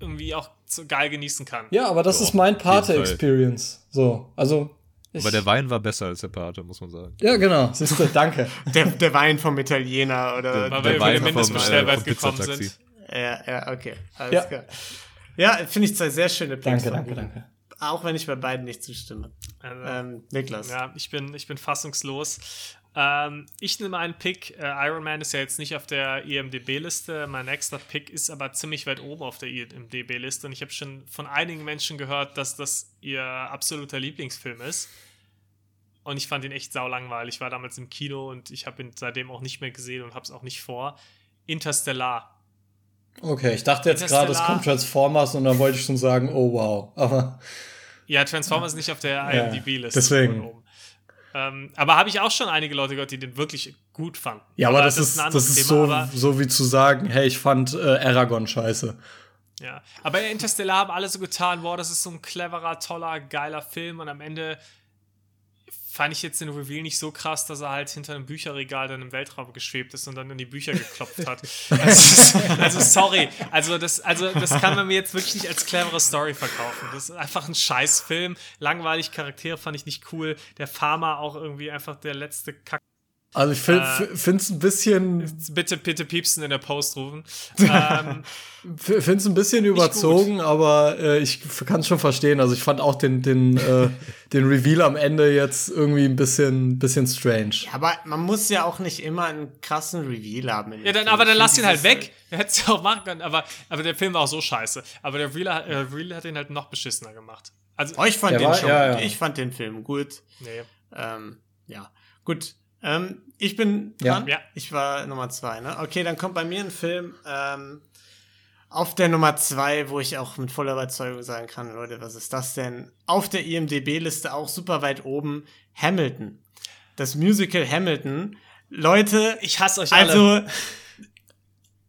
irgendwie auch so geil genießen kann. ja, aber das Doch, ist mein. Pate-Experience. So, also ich, Aber der Wein war besser als der Pate, muss man sagen. ja genau, siehst du, danke. Der, der Wein vom Italiener oder. Weil Der wir über Wein vom, äh, vom gekommen sind. Ja, ja, okay. Alles Ja. klar. Ja, finde ich zwei sehr schöne Picks. Danke, danke, danke. Auch wenn ich bei beiden nicht zustimme. Also, Ähm, Niklas. Ja, ich bin, ich bin fassungslos. Ähm, ich nehme einen Pick. Äh, Iron Man ist ja jetzt nicht auf der IMDB-Liste. Mein nächster Pick ist aber ziemlich weit oben auf der IMDB-Liste. Und ich habe schon von einigen Menschen gehört, dass das ihr absoluter Lieblingsfilm ist. Und ich fand ihn echt saulangweilig. Ich war damals im Kino und ich habe ihn seitdem auch nicht mehr gesehen und habe es auch nicht vor. Interstellar. Okay, ich dachte jetzt gerade, es kommt Transformers und dann wollte ich schon sagen, oh wow. Aber Ja, Transformers ist nicht auf der Ja, IMDb-Liste. deswegen. Ähm, aber habe ich auch schon einige Leute gehört, die den wirklich gut fanden. ja, aber, das, ist, das ist Thema, so, aber- so wie zu sagen, hey, ich fand äh, Aragon scheiße. Ja, aber in Interstellar haben alle so getan, wow, das ist so ein cleverer, toller, geiler Film und am Ende fand ich jetzt den Reveal nicht so krass, dass er halt hinter einem Bücherregal dann im Weltraum geschwebt ist und dann in die Bücher geklopft hat. Also, also sorry, also das, also das kann man mir jetzt wirklich nicht als clevere Story verkaufen. Das ist einfach ein Scheißfilm, langweilig, Charaktere fand ich nicht cool, der Farmer auch irgendwie einfach der letzte Kack. Also ich finde Äh, es ein bisschen Bitte, bitte piepsen in der Post rufen. ähm, finde es ein bisschen überzogen, aber äh, ich kann es schon verstehen. Also ich fand auch den den äh, den Reveal am Ende jetzt irgendwie ein bisschen bisschen strange. Aber man muss ja auch nicht immer einen krassen Reveal haben. Ja, dann, Film. aber dann lass ihn halt dieses- weg. Der hätte es ja auch machen können. Aber, aber der Film war auch so scheiße. Aber der Real, äh, Real hat ihn halt noch beschissener gemacht. Also, Oh, ich fand den war- schon ja, ja. Ich fand den Film gut. nee. Ähm, ja, gut. Ähm, ich bin Ja. dran. Ja. Ich war Nummer zwei, ne? Okay, dann kommt bei mir ein Film ähm, auf der Nummer zwei, wo ich auch mit voller Überzeugung sagen kann, Leute, was ist das denn? Auf der IMDB-Liste auch super weit oben, Hamilton. Das Musical Hamilton. Leute, Ich hasse euch alle. also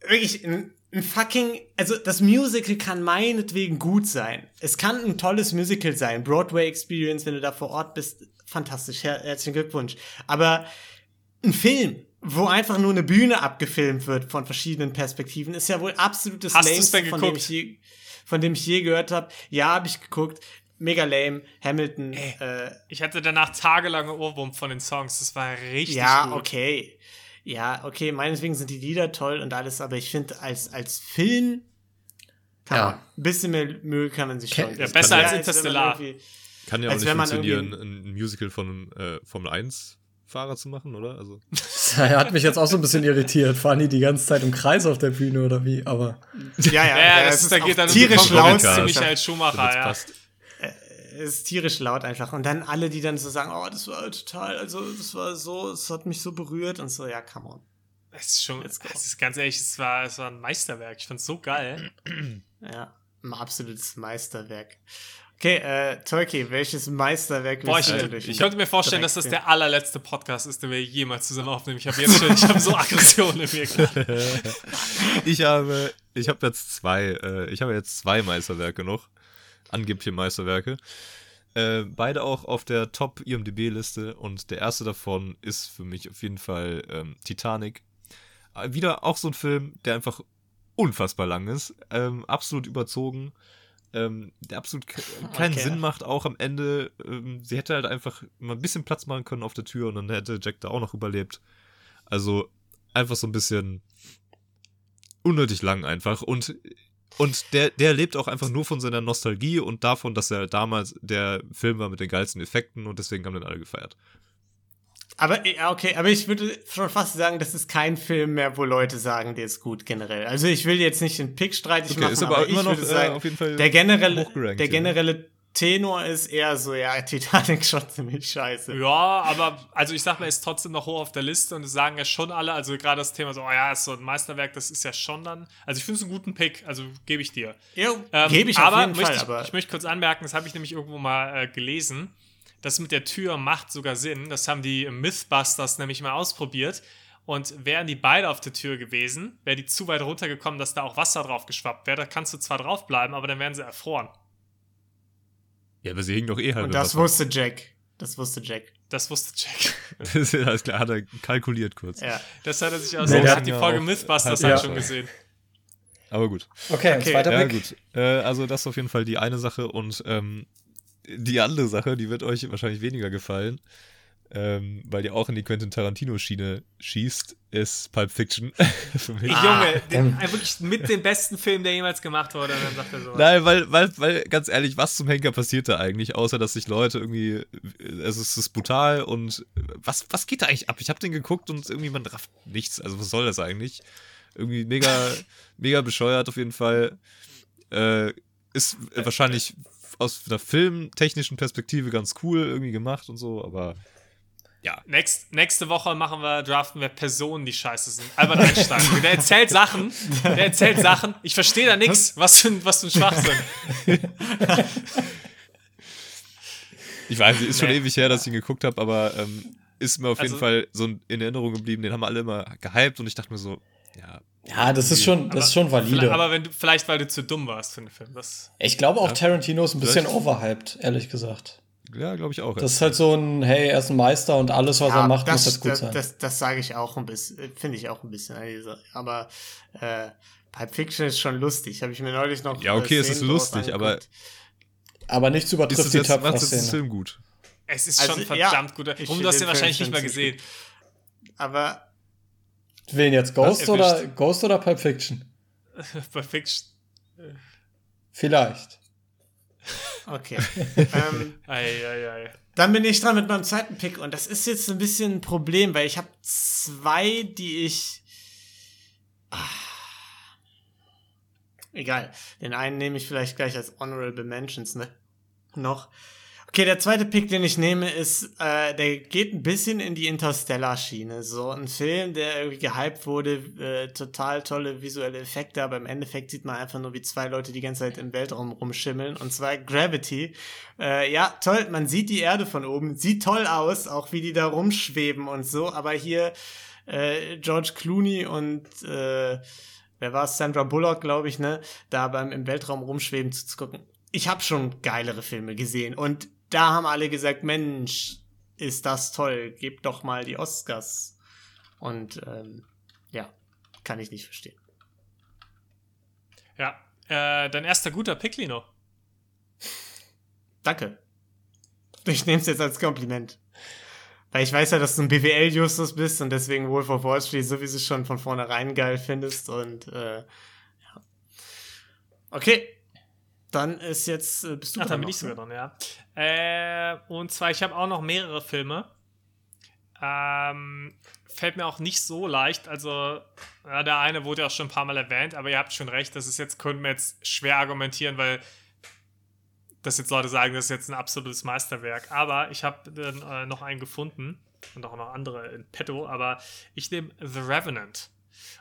wirklich ein, ein fucking, also das Musical kann meinetwegen gut sein. Es kann ein tolles Musical sein. Broadway Experience, wenn du da vor Ort bist, fantastisch. Her herzlichen Glückwunsch. Aber ein Film, wo einfach nur eine Bühne abgefilmt wird von verschiedenen Perspektiven, ist ja wohl absolut das Hast denn von dem ich je, von dem ich je gehört habe. Ja, habe ich geguckt. Mega lame. Hamilton. Äh, ich hatte danach tagelange Ohrwurm von den Songs. Das war richtig ja, gut. okay. Ja, okay, meinetwegen sind die Lieder toll und alles, aber ich finde, als, als Film kann Ja. man. Ein bisschen mehr Mühe kann man sich schon. Ja, besser als Interstellar. irgendwie- Kann ja auch Als nicht wenn man funktionieren, ein Musical von äh, Formel 1 Fahrer zu machen, oder? Also, Er hat mich jetzt auch so ein bisschen irritiert. Fahren die die ganze Zeit im Kreis auf der Bühne oder wie? Aber Ja, ja, Ja, ja, das es ist, da geht dann tierisch laut. Konkurrenz laut. zu Es Michael Schumacher, ja. passt. ist tierisch laut einfach. Und dann alle, die dann so sagen, oh, das war total, also das war so, es hat mich so berührt und so, ja, come on. Es ist schon, es ist ganz ehrlich, es war, es war ein Meisterwerk. Ich fand's so geil. Ja, ein absolutes Meisterwerk. Okay, äh, Tolki, welches Meisterwerk Boah, ich, ich den könnte mir vorstellen, dass das der allerletzte Podcast ist, den wir jemals zusammen aufnehmen. Ich habe jetzt schon, ich habe so Aggressionen in mir. Ich habe, ich habe jetzt zwei, äh, ich habe jetzt zwei Meisterwerke noch, angebliche Meisterwerke. Äh, beide auch auf der Top-IMDB-Liste und der erste davon ist für mich auf jeden Fall ähm, Titanic. Äh, Wieder auch so ein Film, der einfach unfassbar lang ist, ähm, absolut überzogen, ähm, der absolut ke keinen Okay. Sinn macht, auch am Ende. Ähm, sie hätte halt einfach mal ein bisschen Platz machen können auf der Tür und dann hätte Jack da auch noch überlebt. Also einfach so ein bisschen unnötig lang einfach und und der, der lebt auch einfach nur von seiner Nostalgie und davon, dass er damals der Film war mit den geilsten Effekten und deswegen haben den alle gefeiert. Aber, ja, okay, aber ich würde schon fast sagen, das ist kein Film mehr, wo Leute sagen, der ist gut generell. Also ich will jetzt nicht den Pick streitig Okay, machen, ist aber immer ich noch, würde äh, sagen, auf jeden Fall der generelle, der ja. generelle Tenor ist eher so, ja, Titanic schon ziemlich scheiße. Ja, aber also ich sag mal, ist trotzdem noch hoch auf der Liste und es sagen ja schon alle, also gerade das Thema so, oh ja, ist so ein Meisterwerk, das ist ja schon dann, also ich finde es einen guten Pick, also gebe ich dir. Jo, Ähm, gebe ich aber auf jeden möchte Fall, ich, aber ich möchte kurz anmerken, das habe ich nämlich irgendwo mal äh, gelesen. Das mit der Tür macht sogar Sinn. Das haben die Mythbusters nämlich mal ausprobiert. Und wären die beide auf der Tür gewesen, wäre die zu weit runtergekommen, dass da auch Wasser drauf geschwappt wäre. Da kannst du zwar draufbleiben, aber dann wären sie erfroren. Ja, aber sie hingen doch eh halt. und das Wasser. wusste Jack. Das wusste Jack. Das wusste Jack. Das ist ja alles klar, hat er kalkuliert kurz. Ja. Das hat er sich aus. Nee, hat hat die Folge auch Mythbusters halt ja. schon gesehen. Aber gut. Okay, Okay, zweiter Ja, Pick. gut. Äh, also das ist auf jeden Fall die eine Sache und ähm, die andere Sache, die wird euch wahrscheinlich weniger gefallen, ähm, weil die auch in die Quentin Tarantino-Schiene schießt, ist Pulp Fiction. Für mich. Junge, den, ähm. äh, wirklich mit dem besten Film, der jemals gemacht wurde. Und dann sagt er. Nein, weil, weil, weil, ganz ehrlich, was zum Henker passiert da eigentlich, außer dass sich Leute irgendwie, also es ist brutal und was, was geht da eigentlich ab? Ich habe den geguckt und irgendwie man rafft nichts. Also was soll das eigentlich? Irgendwie mega, mega bescheuert auf jeden Fall. Äh, ist wahrscheinlich aus einer filmtechnischen Perspektive ganz cool irgendwie gemacht und so, aber ja. Next, nächste Woche machen wir, draften wir Personen, die scheiße sind. Albert Einstein. Der erzählt Sachen. Der erzählt Sachen. Ich verstehe da nichts. Was für, ein- was für ein Schwachsinn. Ich weiß, es ist schon Nee. ewig her, dass ich ihn geguckt habe, aber ähm, ist mir auf jeden Also- Fall so in Erinnerung geblieben. Den haben alle immer gehypt und ich dachte mir so, ja, Ja, das ist schon, das ist schon valide. aber wenn du, vielleicht, weil du zu dumm warst für den Film. Das, ich glaube auch Tarantino ist ein bisschen Vielleicht- overhyped, ehrlich gesagt. ja, glaube ich auch. Das ist halt so ein, hey, er ist ein Meister und alles, was er macht, muss das, gut das, sein. Das, das sage ich auch ein bisschen, finde ich auch ein bisschen. Aber äh, Pulp Fiction ist schon lustig. Habe ich mir neulich noch. Ja, okay, äh, es ist lustig, aber aber nichts ist übertrifft es die Töpfer-Szene. Film gut? es ist Also, schon ja, verdammt gut. ich Und finde du hast den den wahrscheinlich nicht mal gesehen. Aber Wen jetzt, Ghost oder. Ghost oder Pulp Fiction? Bei Fiction. Vielleicht. okay. ähm, Ei, ei, ei. Dann bin ich dran mit meinem zweiten Pick und das ist jetzt ein bisschen ein Problem, weil ich habe zwei, die ich. Ah. Egal. Den einen nehme ich vielleicht gleich als Honorable Mentions, ne? Noch. Okay, der zweite Pick, den ich nehme, ist, äh, der geht ein bisschen in die Interstellar-Schiene. So ein Film, der irgendwie gehypt wurde, äh, total tolle visuelle Effekte, aber im Endeffekt sieht man einfach nur, wie zwei Leute die ganze Zeit im Weltraum rumschimmeln. Und zwar Gravity. Äh, ja, toll, man sieht die Erde von oben, sieht toll aus, auch wie die da rumschweben und so, aber hier äh, George Clooney und äh, wer war es, Sandra Bullock, glaube ich, ne, da beim im Weltraum rumschweben zu, gucken. Ich habe schon geilere Filme gesehen und da haben alle gesagt, Mensch, ist das toll, gebt doch mal die Oscars. Und ähm, ja, kann ich nicht verstehen. Ja. Äh, dein erster guter Pick, Lino. Danke. Ich nehme es jetzt als Kompliment. Weil ich weiß ja, dass du ein BWL-Justus bist und deswegen Wolf of Wall Street sowieso schon von vornherein geil findest und äh, ja. Okay. Dann ist jetzt, äh, bist du Ach, dann bin ich sogar ne? dran, ja. Äh, und zwar, ich habe auch noch mehrere Filme. Ähm, fällt mir auch nicht so leicht. Also, ja, der eine wurde ja auch schon ein paar Mal erwähnt, aber ihr habt schon recht, das ist jetzt, können wir jetzt schwer argumentieren, weil dass jetzt Leute sagen, das ist jetzt ein absolutes Meisterwerk. Aber ich habe äh, noch einen gefunden und auch noch andere in petto, aber ich nehme The Revenant.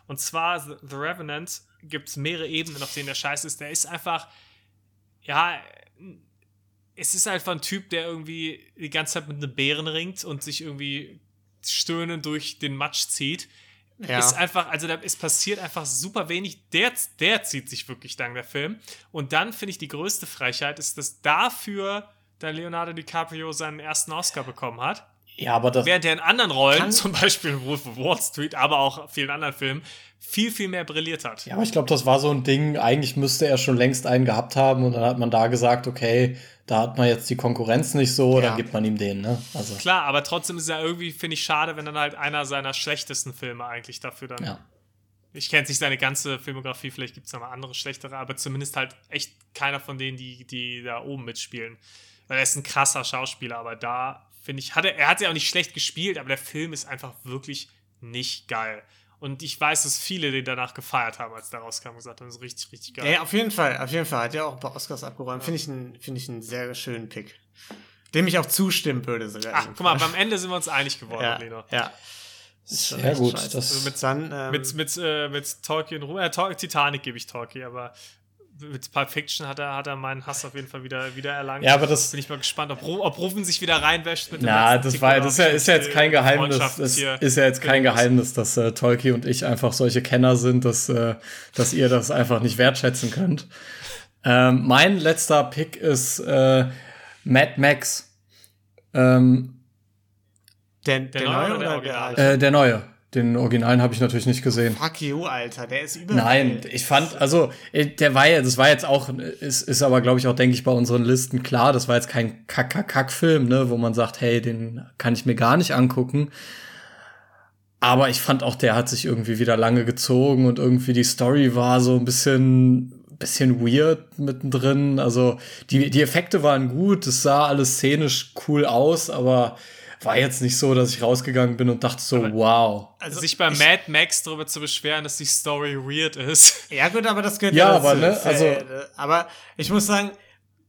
Und zwar, The, The Revenant gibt es mehrere Ebenen, auf denen der Scheiß ist. Der ist einfach, ja, es ist einfach ein Typ, der irgendwie die ganze Zeit mit einem Bären ringt und sich irgendwie stöhnend durch den Matsch zieht. Ja. Ist einfach, also da, es passiert einfach super wenig. Der, der zieht sich wirklich lang, der Film. Und dann finde ich die größte Frechheit ist, dass dafür da Leonardo DiCaprio seinen ersten Oscar bekommen hat. Ja, aber das. Während er in anderen Rollen, zum Beispiel in Wolf of Wall Street, aber auch vielen anderen Filmen, viel, viel mehr brilliert hat. Ja, aber ich glaube, das war so ein Ding, eigentlich müsste er schon längst einen gehabt haben und dann hat man da gesagt, okay, da hat man jetzt die Konkurrenz nicht so, Ja. dann gibt man ihm den, ne? Also, Klar, aber trotzdem ist es ja irgendwie, finde ich, schade, wenn dann halt einer seiner schlechtesten Filme eigentlich dafür dann. ja. Ich kenne nicht seine ganze Filmografie, vielleicht gibt es noch mal andere schlechtere, aber zumindest halt echt keiner von denen, die, die da oben mitspielen. Weil er ist ein krasser Schauspieler, aber da finde ich, hat er, er hat ja auch nicht schlecht gespielt, aber der Film ist einfach wirklich nicht geil. Und ich weiß, dass viele den danach gefeiert haben, als der rauskam und gesagt haben, das ist richtig, richtig geil. Ja, auf jeden Fall, auf jeden Fall. Hat ja auch ein paar Oscars abgeräumt. Finde ich, einen- finde ich einen sehr schönen Pick. Dem ich auch zustimmen würde sogar. Ach, guck mal, beim Ende sind wir uns einig geworden, ja, Lena. ja. Ist schon Sehr gut, scheiße. das- Also mit dann, ähm, Mit, mit, äh, mit Tolkien, Ru- äh, Tol- Titanic gebe ich Tolkien, aber mit Pulp Fiction hat er, hat er meinen Hass auf jeden Fall wieder, wieder erlangt. Ja, aber das- Bin ich mal gespannt, ob, ob Rufen sich wieder reinwäscht mit dem Na, das war, das ist ja, ist ja jetzt kein Geheimnis. Hier ist ja jetzt kein. Geheimnis, dass äh, Tolki und ich einfach solche Kenner sind, dass, äh, dass ihr das einfach nicht wertschätzen könnt. Ähm, mein letzter Pick ist äh, Mad Max. Ähm, der, der, neue neue oder der der Original? alte? äh, der neue. Den Originalen habe ich natürlich nicht gesehen. Fuck you, Alter. Der ist über. Nein, ich fand, also, äh, der war ja, das war jetzt auch, ist, ist aber, glaube ich, auch, denke ich, bei unseren Listen klar, das war jetzt kein Kack-Kack-Kack-Film, ne, wo man sagt, hey, den kann ich mir gar nicht angucken. Aber ich fand auch, der hat sich irgendwie wieder lange gezogen und irgendwie die Story war so ein bisschen, bisschen weird mittendrin. Also, die, die Effekte waren gut, es sah alles szenisch cool aus, aber war jetzt nicht so, dass ich rausgegangen bin und dachte so, wow. Also sich bei ich- Mad Max darüber zu beschweren, dass die Story weird ist. Ja, gut, aber das gehört Ja, ja, aber, dazu. ne, Ist ja, also- äh, aber ich muss sagen,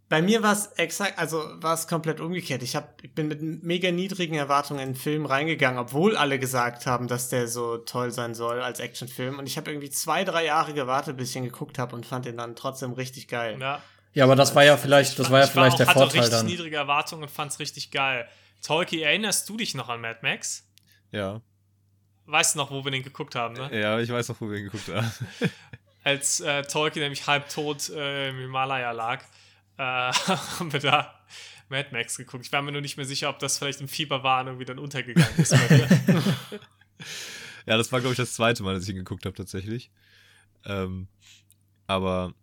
bei mir war es exakt, also war es komplett umgekehrt. Ich, hab, ich bin mit mega niedrigen Erwartungen in den Film reingegangen, obwohl alle gesagt haben, dass der so toll sein soll als Actionfilm. Und ich habe irgendwie zwei, drei Jahre gewartet, bis ich ihn geguckt habe und fand ihn dann trotzdem richtig geil. Ja. Ja, aber das war ja vielleicht, das war ja Ich vielleicht auch, der hatte Vorteil richtig dann. niedrige Erwartungen und fand's richtig geil. Tolki, erinnerst du dich noch an Mad Max? Ja. Weißt du noch, wo wir den geguckt haben, ne? Ja, ich weiß noch, wo wir ihn geguckt haben. Als äh, Tolkien nämlich halb tot äh, im Himalaya lag, äh, haben wir da Mad Max geguckt. Ich war mir nur nicht mehr sicher, ob das vielleicht im Fieber war und irgendwie dann untergegangen ist. Ja, das war, glaube ich, das zweite Mal, dass ich ihn geguckt habe, tatsächlich. Ähm, aber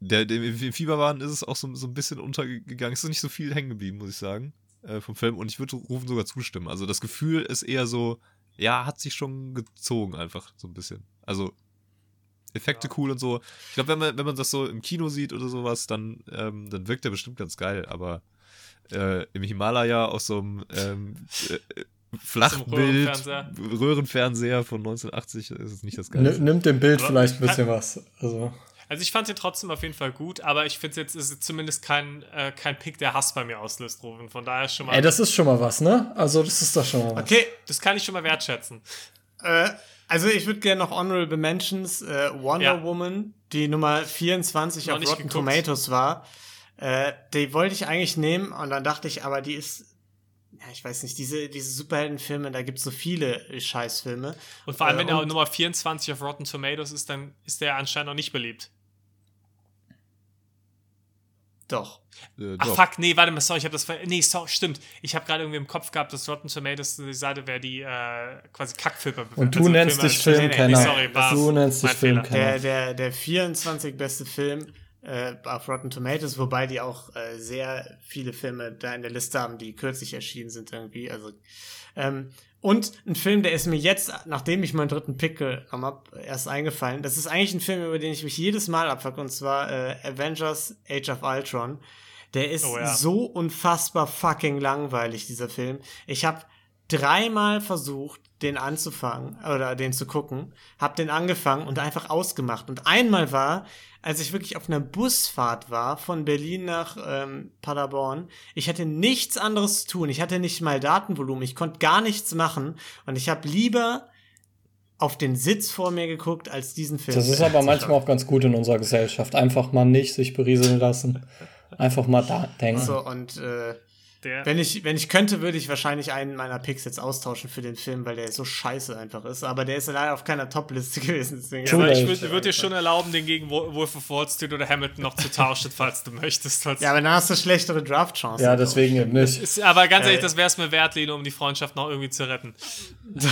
der, der, im Fieberwahn ist es auch so, so ein bisschen untergegangen. Es ist nicht so viel hängen geblieben, muss ich sagen, äh, vom Film. Und ich würde Rufen sogar zustimmen. Also das Gefühl ist eher so, ja, hat sich schon gezogen einfach so ein bisschen. Also Effekte cool und so. Ich glaube, wenn man, wenn man das so im Kino sieht oder sowas, dann, ähm, dann wirkt der bestimmt ganz geil. Aber äh, im Himalaya aus so einem ähm, äh, Flachbild, Röhrenfernseher. Röhrenfernseher von 1980 ist es nicht das N Geilste. nimmt dem Bild Aber- vielleicht ein bisschen was. Also, Also ich fand den trotzdem auf jeden Fall gut, aber ich finde jetzt ist es zumindest kein, äh, kein Pick, der Hass bei mir auslöst, Rufen. Von daher schon mal. ey, das ist schon mal was, ne? Also, das ist doch schon mal was. Okay, das kann ich schon mal wertschätzen. Äh, also ich würde gerne noch Honorable Mentions. Äh, Wonder Ja. Woman, die Nummer 24 Noch auf Rotten geguckt. Tomatoes war. Äh, die wollte ich eigentlich nehmen und dann dachte ich, aber die ist, ja, ich weiß nicht, diese, diese Superheldenfilme, da gibt es so viele äh, Scheißfilme. Und vor allem, Äh, wenn er und- Nummer 24 auf Rotten Tomatoes ist, dann ist der anscheinend noch nicht beliebt. Doch. Äh, Ach doch. fuck, nee, warte mal, sorry, ich habe das ver Nee, sorry, stimmt. Ich habe gerade irgendwie im Kopf gehabt, dass Rotten Tomatoes die Seite wäre, die äh, quasi Kackfilme Und du also nennst Filme- dich Nee, nee, Filmkenner. Nee, sorry. Du nennst dich. Filmkenner. Der, der, der 24 beste Film äh, auf Rotten Tomatoes, wobei die auch äh, sehr viele Filme da in der Liste haben, die kürzlich erschienen sind irgendwie. Also ähm, und ein Film, der ist mir jetzt, nachdem ich meinen dritten Pick genommen habe, erst eingefallen. Das ist eigentlich ein Film, über den ich mich jedes Mal abfuck, und zwar äh, Avengers Age of Ultron. Der ist Oh ja. so unfassbar fucking langweilig, dieser Film. Ich habe dreimal versucht, den anzufangen oder den zu gucken, hab den angefangen und einfach ausgemacht. Und einmal war, als ich wirklich auf einer Busfahrt war von Berlin nach ähm, Paderborn, ich hatte nichts anderes zu tun. Ich hatte nicht mal Datenvolumen, ich konnte gar nichts machen und ich habe lieber auf den Sitz vor mir geguckt, als diesen Film. Das ist aber manchmal auch ganz gut in unserer Gesellschaft. Einfach mal nicht sich berieseln lassen. Einfach mal da denken. So, und äh, Der, Wenn ich, wenn ich könnte, würde ich wahrscheinlich einen meiner Picks jetzt austauschen für den Film, weil der so scheiße einfach ist. Aber der ist leider auf keiner Top-Liste gewesen. Deswegen True aber ich Late. würde würd dir schon erlauben, den gegen Wo- Wolf of Wall Street oder Hamilton noch zu tauschen, falls du möchtest. Falls Ja, aber dann hast du schlechtere Draft-Chancen. Ja, deswegen eben nicht. ist, aber ganz ehrlich, das wäre es mir wert, Lino, um die Freundschaft noch irgendwie zu retten.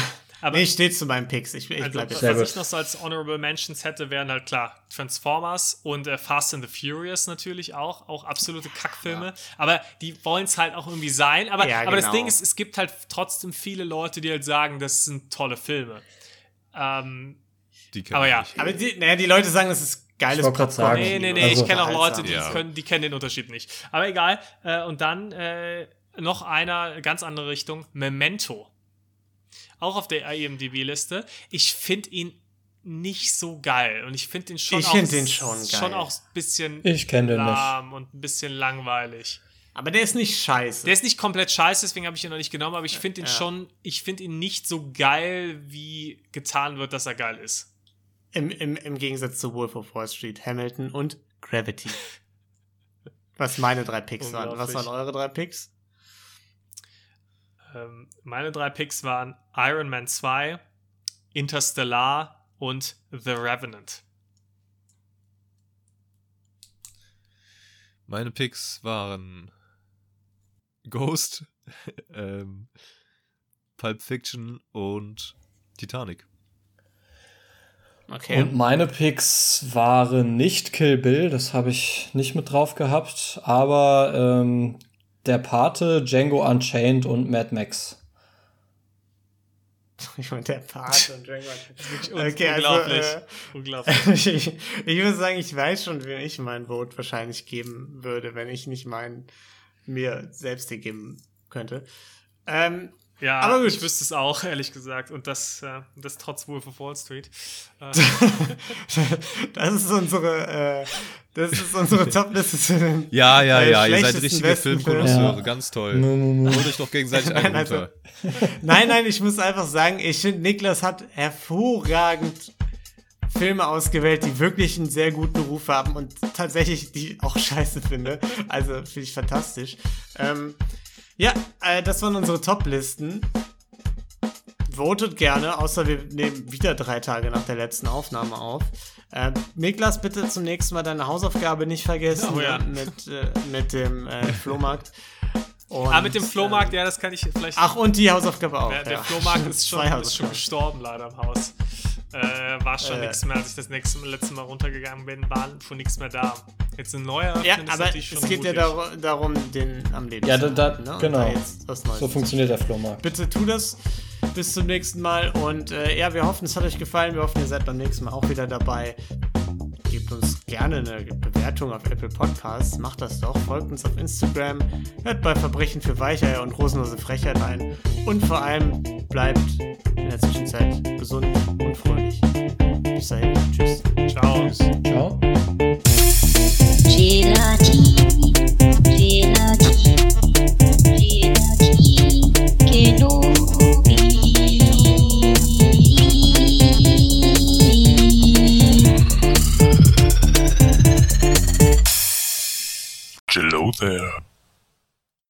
Aber Nee, ich stehe zu meinen Picks. Ich, ich also, bleib was jetzt. Gut. ich noch so als Honorable Mentions hätte, wären halt klar Transformers und äh, Fast and the Furious natürlich auch. Auch absolute Kackfilme. Aber die wollen es halt auch irgendwie sein. Aber, Ja, aber das genau. Ding ist, es gibt halt trotzdem viele Leute, die halt sagen, das sind tolle Filme. Ähm, Die Aber ich ja. nicht. Aber die, naja, die Leute sagen, das ist geiles Ich Popcorn. sagen. Nee, nee, nee, Also- ich kenne auch Leute, die, Ja. können, die kennen den Unterschied nicht. Aber egal. Äh, und dann äh, noch einer, ganz andere Richtung, Memento. Auch auf der IMDb-Liste. Ich finde ihn nicht so geil. Und ich finde ihn schon Ich auch, den schon geil. schon auch ein bisschen Ich kenn den nicht. lahm und ein bisschen langweilig. Aber der ist nicht scheiße. Der ist nicht komplett scheiße, deswegen habe ich ihn noch nicht genommen, aber ich finde ihn Ja. schon, ich finde ihn nicht so geil, wie getan wird, dass er geil ist. Im, im, Im Gegensatz zu Wolf of Wall Street, Hamilton und Gravity. Was meine drei Picks waren. Was waren eure drei Picks? Ähm, meine drei Picks waren Iron Man 2, Interstellar und The Revenant. Meine Picks waren Ghost, ähm, Pulp Fiction und Titanic. Okay. Und meine Picks waren nicht Kill Bill, das habe ich nicht mit drauf gehabt, aber ähm, der Pate, Django Unchained und Mad Max. ich meine, der Part und Django. Un- Okay, also, unglaublich. äh, unglaublich. ich, ich würde sagen, ich weiß schon, wem ich mein Vote wahrscheinlich geben würde, wenn ich nicht meinen mir selbst den geben könnte. Ähm, Ja, Aber gut. ich wüsste es auch, ehrlich gesagt. Und das, äh, das trotz Wolf of Wall Street. Äh, das ist unsere, äh, das ist unsere Top-Liste zu den Ja, ja, äh, ja, ihr seid schlechtesten, richtige Filmkonnoisseure, Ja. ganz toll. mm, mm. Holt euch doch gegenseitig Nein, einen also-. Nein, nein, ich muss einfach sagen, ich finde, Niklas hat hervorragend Filme ausgewählt, die wirklich einen sehr guten Ruf haben und tatsächlich die ich auch scheiße finde. Also finde ich fantastisch. Ähm, ja, äh, das waren unsere Top-Listen. Votet gerne, außer wir nehmen wieder drei Tage nach der letzten Aufnahme auf. Äh, Niklas, bitte zum nächsten Mal deine Hausaufgabe nicht vergessen Oh ja. ne, mit, äh, mit dem äh, Flohmarkt. Und, ah, mit dem Flohmarkt, äh, ja, das kann ich vielleicht. Ach, und die Hausaufgabe auch. der, der ja. Flohmarkt ist schon, ist schon gestorben, leider im Haus. Äh, war schon Äh. nichts mehr, als ich das nächste Mal, letzte Mal runtergegangen bin, war schon nichts mehr da. Jetzt ein neuer Ja, aber natürlich es geht ja mutig. dar darum, den am Leben Ja, zu da, halten, da, ne? Und genau. da jetzt was Neues So funktioniert der Flohmarkt. Bitte tu das. Bis zum nächsten Mal. Und äh, ja, wir hoffen, es hat euch gefallen. Wir hoffen, ihr seid beim nächsten Mal auch wieder dabei gebt uns gerne eine Bewertung auf Apple Podcasts, macht das doch, folgt uns auf Instagram, hört bei Verbrechen für Weicheier und rosenlose Frechheit ein und vor allem bleibt in der Zwischenzeit gesund und fröhlich. Bis dahin, tschüss. Ciao. Ciao. Gelati, gelati, gelati, genug. Hello there.